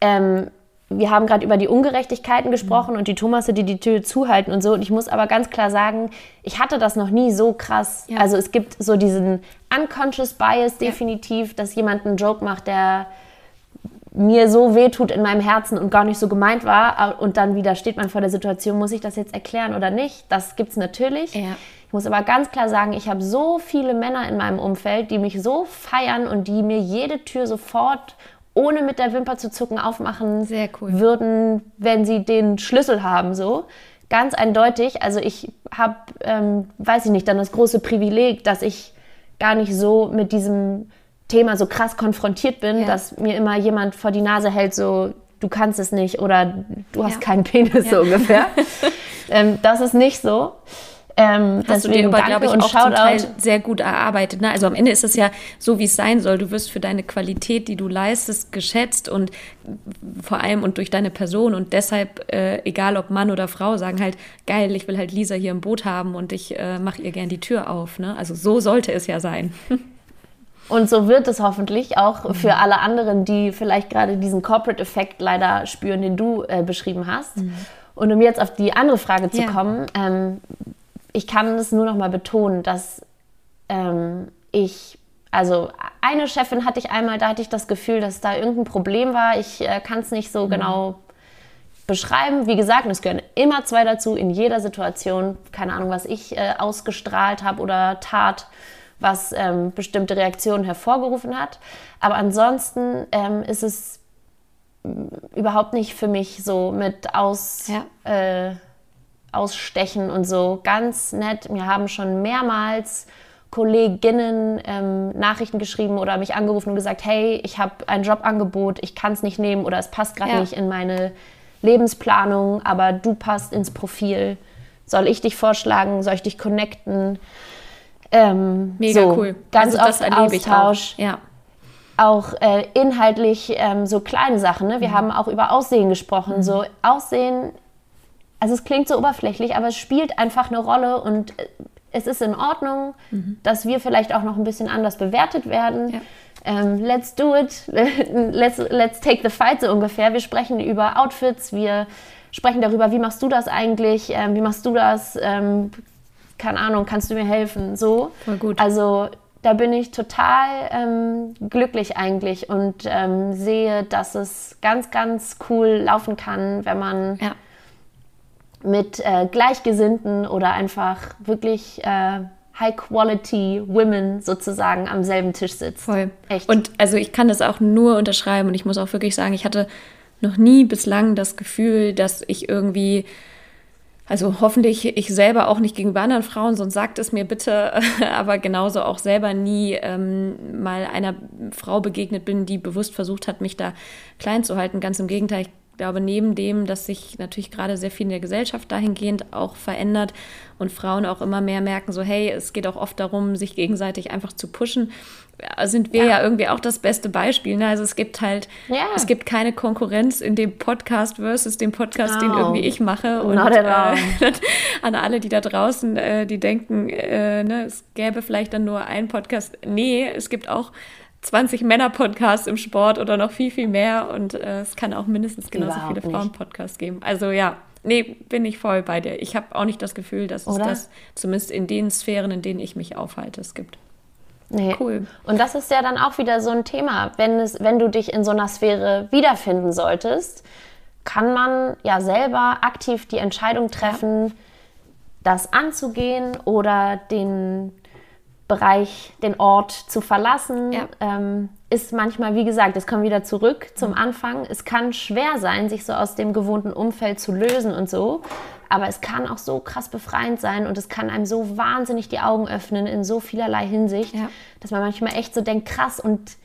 Ähm, wir haben gerade über die Ungerechtigkeiten gesprochen mhm. und die Thomasse, die die Tür zuhalten und so. Und ich muss aber ganz klar sagen, ich hatte das noch nie so krass. Ja. Also es gibt so diesen unconscious Bias definitiv, ja. dass jemand einen Joke macht, der mir so wehtut in meinem Herzen und gar nicht so gemeint war und dann wieder steht man vor der Situation, muss ich das jetzt erklären oder nicht? Das gibt es natürlich. Ja. Ich muss aber ganz klar sagen, ich habe so viele Männer in meinem Umfeld, die mich so feiern und die mir jede Tür sofort ohne mit der Wimper zu zucken aufmachen cool. würden, wenn sie den Schlüssel haben, so. Ganz eindeutig. Also ich habe, ähm, weiß ich nicht, dann das große Privileg, dass ich gar nicht so mit diesem Thema so krass konfrontiert bin, ja. dass mir immer jemand vor die Nase hält, so du kannst es nicht oder du hast ja. keinen Penis ja. so ungefähr. ähm, das ist nicht so. Ähm, Hast deswegen du dir aber, glaube ich, auch Shoutout. zum Teil sehr gut erarbeitet. Ne? Also am Ende ist es ja so, wie es sein soll. Du wirst für deine Qualität, die du leistest, geschätzt und vor allem und durch deine Person und deshalb, äh, egal ob Mann oder Frau, sagen halt, geil, ich will halt Lisa hier im Boot haben und ich äh, mache ihr gern die Tür auf. Ne? Also so sollte es ja sein. Und so wird es hoffentlich auch für alle anderen, die vielleicht gerade diesen Corporate-Effekt leider spüren, den du äh, beschrieben hast. Mhm. Und um jetzt auf die andere Frage zu ja. kommen, ähm, ich kann es nur noch mal betonen, dass ähm, ich, also eine Chefin hatte ich einmal, da hatte ich das Gefühl, dass da irgendein Problem war. Ich äh, kann es nicht so mhm. genau beschreiben. Wie gesagt, es gehören immer zwei dazu in jeder Situation. Keine Ahnung, was ich äh, ausgestrahlt habe oder tat was ähm, bestimmte Reaktionen hervorgerufen hat. Aber ansonsten ähm, ist es überhaupt nicht für mich so mit aus, ja. äh, Ausstechen und so ganz nett. Mir haben schon mehrmals Kolleginnen ähm, Nachrichten geschrieben oder mich angerufen und gesagt, hey, ich habe ein Jobangebot, ich kann es nicht nehmen oder es passt gerade ja. nicht in meine Lebensplanung, aber du passt ins Profil. Soll ich dich vorschlagen? Soll ich dich connecten? Ähm, Mega so, cool. Ganz also oft Austausch. Auch. Ja. Auch äh, inhaltlich ähm, so kleine Sachen. Ne? Wir mhm. haben auch über Aussehen gesprochen. Mhm. So Aussehen, also es klingt so oberflächlich, aber es spielt einfach eine Rolle und äh, es ist in Ordnung, mhm. dass wir vielleicht auch noch ein bisschen anders bewertet werden. Ja. Ähm, let's do it, let's, let's take the fight so ungefähr. Wir sprechen über Outfits, wir sprechen darüber, wie machst du das eigentlich, ähm, wie machst du das, ähm, keine Ahnung, kannst du mir helfen? So. Voll gut. Also da bin ich total ähm, glücklich eigentlich und ähm, sehe, dass es ganz, ganz cool laufen kann, wenn man ja. Mit äh, Gleichgesinnten oder einfach wirklich äh, High-Quality Women sozusagen am selben Tisch sitzt. Voll. Echt. Und also ich kann das auch nur unterschreiben und ich muss auch wirklich sagen, ich hatte noch nie bislang das Gefühl, dass ich irgendwie also hoffentlich ich selber auch nicht gegenüber anderen Frauen, sonst sagt es mir bitte, aber genauso auch selber nie ähm, mal einer Frau begegnet bin, die bewusst versucht hat, mich da klein zu halten. Ganz im Gegenteil, ich glaube, neben dem, dass sich natürlich gerade sehr viel in der Gesellschaft dahingehend auch verändert und Frauen auch immer mehr merken, so hey, es geht auch oft darum, sich gegenseitig einfach zu pushen, sind wir ja, ja irgendwie auch das beste Beispiel. Ne? Also es gibt halt, ja. es gibt keine Konkurrenz in dem Podcast versus dem Podcast, genau. den irgendwie ich mache. Und äh, an alle, die da draußen, äh, die denken, äh, ne, es gäbe vielleicht dann nur einen Podcast. Nee, es gibt auch 20 Männer-Podcasts im Sport oder noch viel, viel mehr. Und äh, es kann auch mindestens genauso Überhaupt viele Frauen-Podcasts geben. Also ja, nee, bin ich voll bei dir. Ich habe auch nicht das Gefühl, dass es das zumindest in den Sphären, in denen ich mich aufhalte, es gibt. Nee. Cool. Und das ist ja dann auch wieder so ein Thema. Wenn, es, wenn du dich in so einer Sphäre wiederfinden solltest, kann man ja selber aktiv die Entscheidung treffen, ja. das anzugehen oder den Bereich, den Ort zu verlassen, ja. ähm, ist manchmal, wie gesagt, es kommt wieder zurück zum mhm. Anfang. Es kann schwer sein, sich so aus dem gewohnten Umfeld zu lösen und so. Aber es kann auch so krass befreiend sein und es kann einem so wahnsinnig die Augen öffnen in so vielerlei Hinsicht, ja. dass man manchmal echt so denkt, krass, und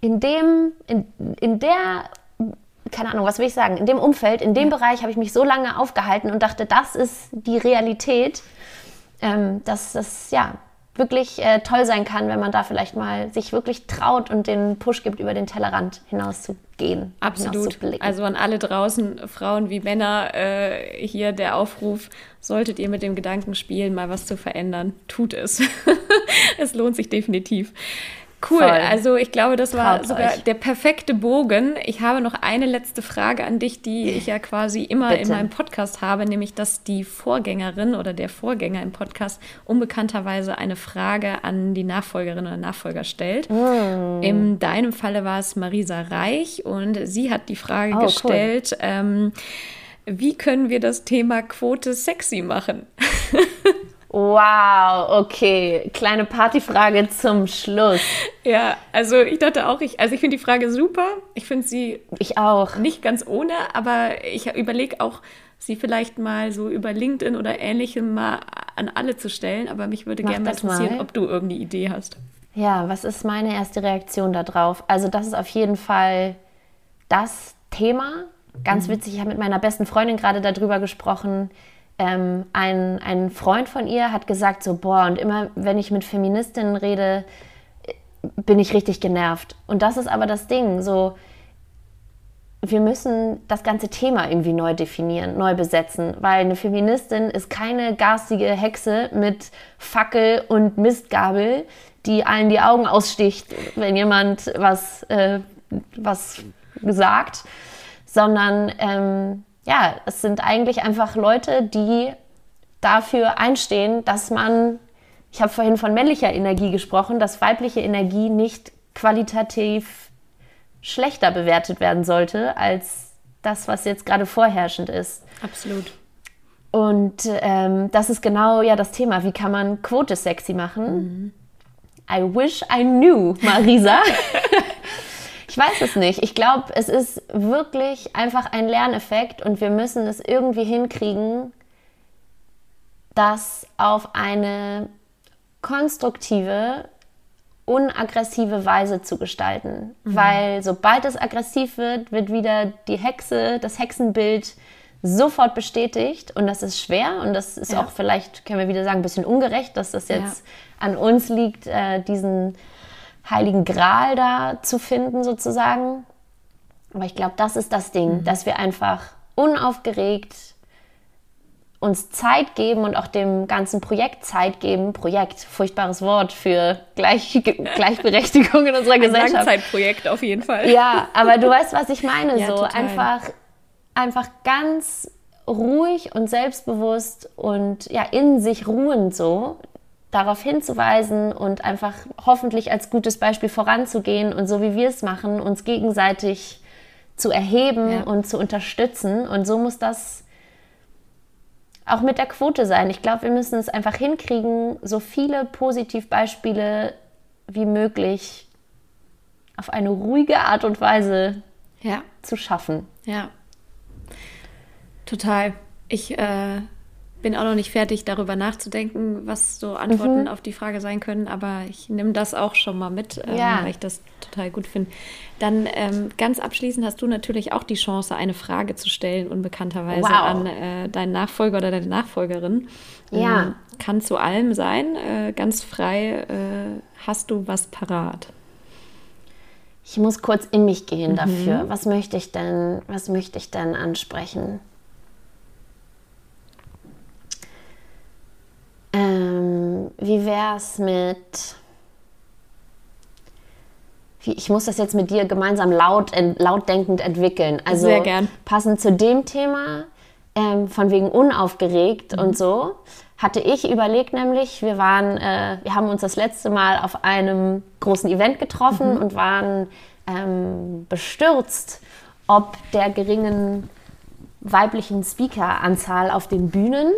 in dem, in, in der keine Ahnung, was will ich sagen, in dem Umfeld, in dem ja. Bereich habe ich mich so lange aufgehalten und dachte, das ist die Realität, ähm, dass das, ja, wirklich äh, toll sein kann, wenn man da vielleicht mal sich wirklich traut und den Push gibt, über den Tellerrand hinaus zu gehen. Absolut. Also an alle draußen, Frauen wie Männer, äh, hier der Aufruf, solltet ihr mit dem Gedanken spielen, mal was zu verändern, tut es. es lohnt sich definitiv. Cool, Voll. also ich glaube, das war Traut sogar euch. der perfekte Bogen. Ich habe noch eine letzte Frage an dich, die ich ja quasi immer Bitte. in meinem Podcast habe, nämlich dass die Vorgängerin oder der Vorgänger im Podcast unbekannterweise eine Frage an die Nachfolgerin oder Nachfolger stellt. Mm. In deinem Falle war es Marisa Reich und sie hat die Frage oh, gestellt, cool. ähm, wie können wir das Thema Quote sexy machen? Wow, okay. Kleine Partyfrage zum Schluss. Ja, also ich dachte auch, ich, also ich finde die Frage super. Ich finde sie ich auch. nicht ganz ohne, aber ich überlege auch, sie vielleicht mal so über LinkedIn oder ähnlichem mal an alle zu stellen. Aber mich würde gerne interessieren, mal. ob du irgendeine Idee hast. Ja, was ist meine erste Reaktion darauf? Also das ist auf jeden Fall das Thema. Ganz mhm. witzig, ich habe mit meiner besten Freundin gerade darüber gesprochen ähm, ein, ein Freund von ihr hat gesagt, so, boah, und immer wenn ich mit Feministinnen rede, bin ich richtig genervt. Und das ist aber das Ding, so, wir müssen das ganze Thema irgendwie neu definieren, neu besetzen, weil eine Feministin ist keine garstige Hexe mit Fackel und Mistgabel, die allen die Augen aussticht, wenn jemand was, äh, was sagt, sondern ähm, ja, es sind eigentlich einfach Leute, die dafür einstehen, dass man, ich habe vorhin von männlicher Energie gesprochen, dass weibliche Energie nicht qualitativ schlechter bewertet werden sollte als das, was jetzt gerade vorherrschend ist. Absolut. Und ähm, das ist genau ja das Thema. Wie kann man Quote sexy machen? Mhm. I wish I knew, Marisa. ich weiß es nicht. Ich glaube, es ist wirklich einfach ein Lerneffekt und wir müssen es irgendwie hinkriegen, das auf eine konstruktive unaggressive Weise zu gestalten. Mhm. Weil sobald es aggressiv wird, wird wieder die Hexe, das Hexenbild sofort bestätigt. Und das ist schwer und das ist ja. auch vielleicht, können wir wieder sagen, ein bisschen ungerecht, dass das jetzt ja. an uns liegt, äh, diesen heiligen Gral da zu finden sozusagen. Aber ich glaube, das ist das Ding, mhm. dass wir einfach unaufgeregt uns Zeit geben und auch dem ganzen Projekt Zeit geben. Projekt, furchtbares Wort für Gleich, Gleichberechtigung in unserer Ein Gesellschaft. Ein Langzeitprojekt auf jeden Fall. Ja, aber du weißt, was ich meine. Ja, so total. einfach, einfach ganz ruhig und selbstbewusst und ja in sich ruhend so darauf hinzuweisen und einfach hoffentlich als gutes Beispiel voranzugehen und so wie wir es machen, uns gegenseitig zu erheben ja. und zu unterstützen. Und so muss das auch mit der Quote sein. Ich glaube, wir müssen es einfach hinkriegen, so viele Positivbeispiele wie möglich auf eine ruhige Art und Weise ja. zu schaffen. Ja, total. Ich äh, bin auch noch nicht fertig, darüber nachzudenken, was so Antworten mhm. auf die Frage sein können, aber ich nehme das auch schon mal mit, ähm, ja. weil ich das total gut finde. Dann ähm, ganz abschließend hast du natürlich auch die Chance, eine Frage zu stellen, unbekannterweise wow. an äh, deinen Nachfolger oder deine Nachfolgerin. Ja. Ähm, kann zu allem sein, äh, ganz frei. Äh, hast du was parat? Ich muss kurz in mich gehen mhm. dafür. Was möchte ich denn, was möchte ich denn ansprechen? Ähm, wie wäre es mit. Ich muss das jetzt mit dir gemeinsam laut, lautdenkend entwickeln. Also Sehr gern. passend zu dem Thema, ähm, von wegen unaufgeregt mhm. und so, hatte ich überlegt, nämlich, wir waren, äh, wir haben uns das letzte Mal auf einem großen Event getroffen mhm. und waren ähm, bestürzt, ob der geringen weiblichen Speaker-Anzahl auf den Bühnen.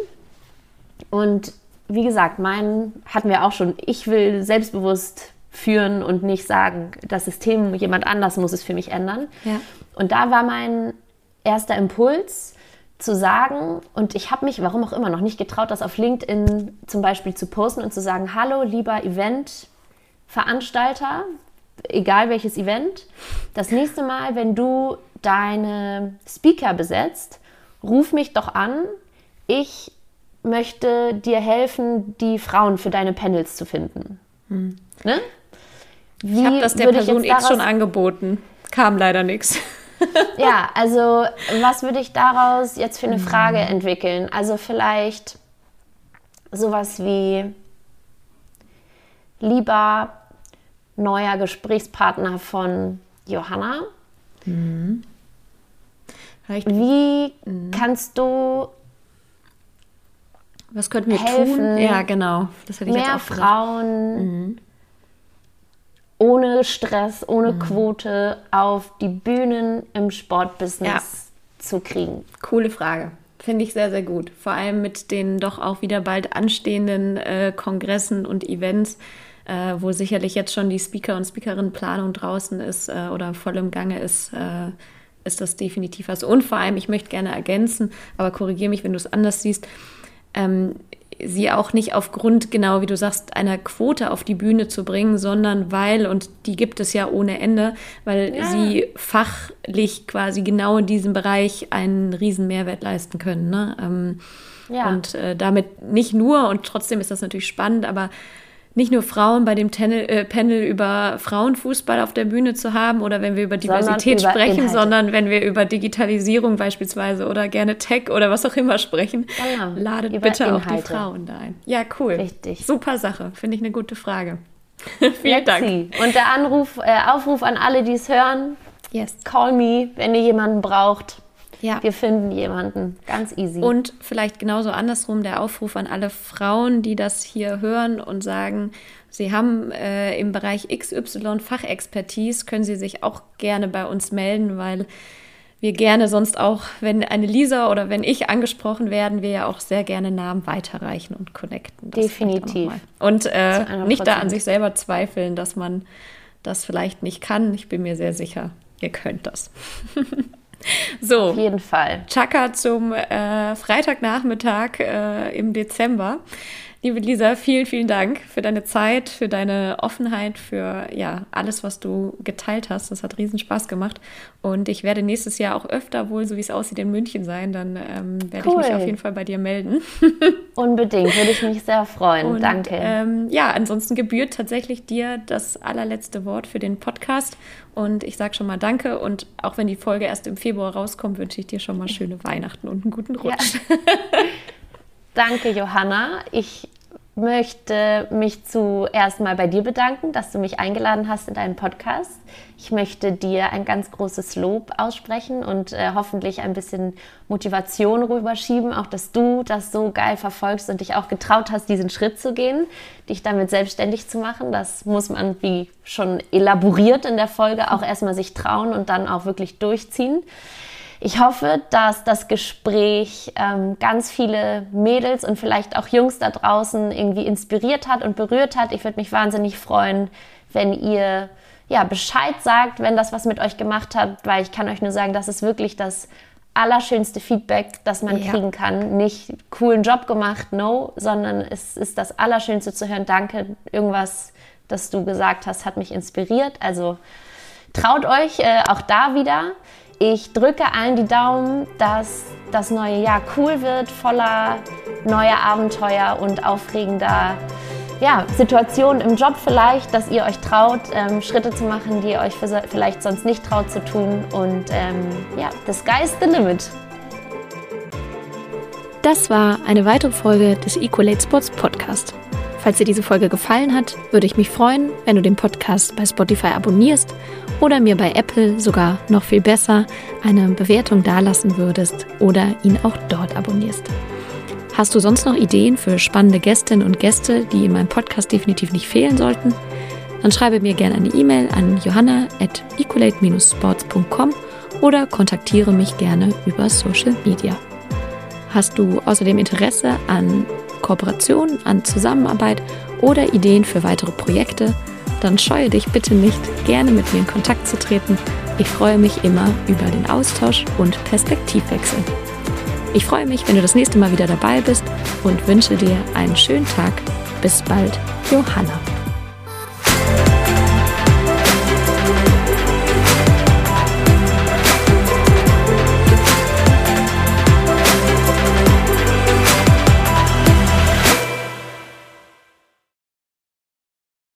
Und wie gesagt, mein hatten wir auch schon, ich will selbstbewusst führen und nicht sagen, das System, jemand anders muss es für mich ändern. Ja. Und da war mein erster Impuls zu sagen, und ich habe mich, warum auch immer, noch nicht getraut, das auf LinkedIn zum Beispiel zu posten und zu sagen, hallo lieber Eventveranstalter, egal welches Event, das nächste Mal, wenn du deine Speaker besetzt, ruf mich doch an. Ich möchte dir helfen, die Frauen für deine Panels zu finden. Hm. Ne? Wie ich habe das der Person X schon angeboten. Kam leider nichts. ja, also was würde ich daraus jetzt für eine Frage hm. entwickeln? Also vielleicht sowas wie lieber neuer Gesprächspartner von Johanna. Mhm. Wie mhm. kannst du was könnten wir helfen, tun? Ja, genau. Das hätte ich mehr jetzt auch Frauen mhm. ohne Stress, ohne mhm. Quote auf die Bühnen im Sportbusiness ja. zu kriegen. Coole Frage. Finde ich sehr, sehr gut. Vor allem mit den doch auch wieder bald anstehenden äh, Kongressen und Events, äh, wo sicherlich jetzt schon die Speaker- und Speakerinnenplanung draußen ist äh, oder voll im Gange ist, äh, ist das definitiv was. Und vor allem, ich möchte gerne ergänzen, aber korrigiere mich, wenn du es anders siehst, ähm, sie auch nicht aufgrund, genau wie du sagst, einer Quote auf die Bühne zu bringen, sondern weil, und die gibt es ja ohne Ende, weil ja. sie fachlich quasi genau in diesem Bereich einen riesen Mehrwert leisten können. Ne? Ähm, Ja. Und äh, damit nicht nur, und trotzdem ist das natürlich spannend, aber nicht nur Frauen bei dem Tenel, äh, Panel über Frauenfußball auf der Bühne zu haben oder wenn wir über Diversität sondern sprechen, über sondern wenn wir über Digitalisierung beispielsweise oder gerne Tech oder was auch immer sprechen, genau. ladet über bitte Inhalte. auch die Frauen da ein. Ja, cool. Richtig. Super Sache. Finde ich eine gute Frage. Vielen Dank. Und der Anruf, äh, Aufruf an alle, die es hören. Yes. Call me, wenn ihr jemanden braucht. Ja. Wir finden jemanden. Ganz easy. Und vielleicht genauso andersrum der Aufruf an alle Frauen, die das hier hören und sagen, sie haben äh, im Bereich XY Fachexpertise, können sie sich auch gerne bei uns melden, weil wir gerne sonst auch, wenn eine Lisa oder wenn ich angesprochen werden, wir ja auch sehr gerne Namen weiterreichen und connecten. Das Definitiv. Und äh, nicht da an sich selber zweifeln, dass man das vielleicht nicht kann. Ich bin mir sehr sicher, ihr könnt das. So. Auf jeden Fall. Chaka zum äh, Freitagnachmittag äh, im Dezember. Liebe Lisa, vielen, vielen Dank für deine Zeit, für deine Offenheit, für ja, alles, was du geteilt hast. Das hat riesen Spaß gemacht. Und ich werde nächstes Jahr auch öfter wohl, so wie es aussieht, in München sein. Dann ähm, werde cool. ich mich auf jeden Fall bei dir melden. Unbedingt, würde ich mich sehr freuen. Und, Danke. Ähm, ja, ansonsten gebührt tatsächlich dir das allerletzte Wort für den Podcast. Und ich sage schon mal Danke. Und auch wenn die Folge erst im Februar rauskommt, wünsche ich dir schon mal schöne Weihnachten und einen guten Rutsch. Ja. Danke, Johanna. Ich möchte mich zuerst mal bei dir bedanken, dass du mich eingeladen hast in deinen Podcast. Ich möchte dir ein ganz großes Lob aussprechen und äh, hoffentlich ein bisschen Motivation rüberschieben, auch dass du das so geil verfolgst und dich auch getraut hast, diesen Schritt zu gehen, dich damit selbstständig zu machen. Das muss man, wie schon elaboriert in der Folge, auch erstmal sich trauen und dann auch wirklich durchziehen. Ich hoffe, dass das Gespräch ähm, ganz viele Mädels und vielleicht auch Jungs da draußen irgendwie inspiriert hat und berührt hat. Ich würde mich wahnsinnig freuen, wenn ihr ja, Bescheid sagt, wenn das was mit euch gemacht hat, weil ich kann euch nur sagen, das ist wirklich das allerschönste Feedback, das man ja. kriegen kann. Nicht coolen Job gemacht, no, sondern es ist das Allerschönste zu hören. Danke, irgendwas, das du gesagt hast, hat mich inspiriert. Also traut euch äh, auch da wieder. Ich drücke allen die Daumen, dass das neue Jahr cool wird, voller neuer Abenteuer und aufregender ja, Situationen im Job vielleicht, dass ihr euch traut, ähm, Schritte zu machen, die ihr euch vielleicht sonst nicht traut zu tun. Und ähm, ja, the sky's the limit. Das war eine weitere Folge des Equalate Sports Podcast. Falls dir diese Folge gefallen hat, würde ich mich freuen, wenn du den Podcast bei Spotify abonnierst oder mir bei Apple sogar noch viel besser eine Bewertung dalassen würdest oder ihn auch dort abonnierst. Hast du sonst noch Ideen für spannende Gästinnen und Gäste, die in meinem Podcast definitiv nicht fehlen sollten? Dann schreibe mir gerne eine E-Mail an johanna at ecolate-sports.com oder kontaktiere mich gerne über Social Media. Hast du außerdem Interesse an Kooperation, an Zusammenarbeit oder Ideen für weitere Projekte? Dann scheue dich bitte nicht, gerne mit mir in Kontakt zu treten. Ich freue mich immer über den Austausch und Perspektivwechsel. Ich freue mich, wenn du das nächste Mal wieder dabei bist und wünsche dir einen schönen Tag. Bis bald, Johanna.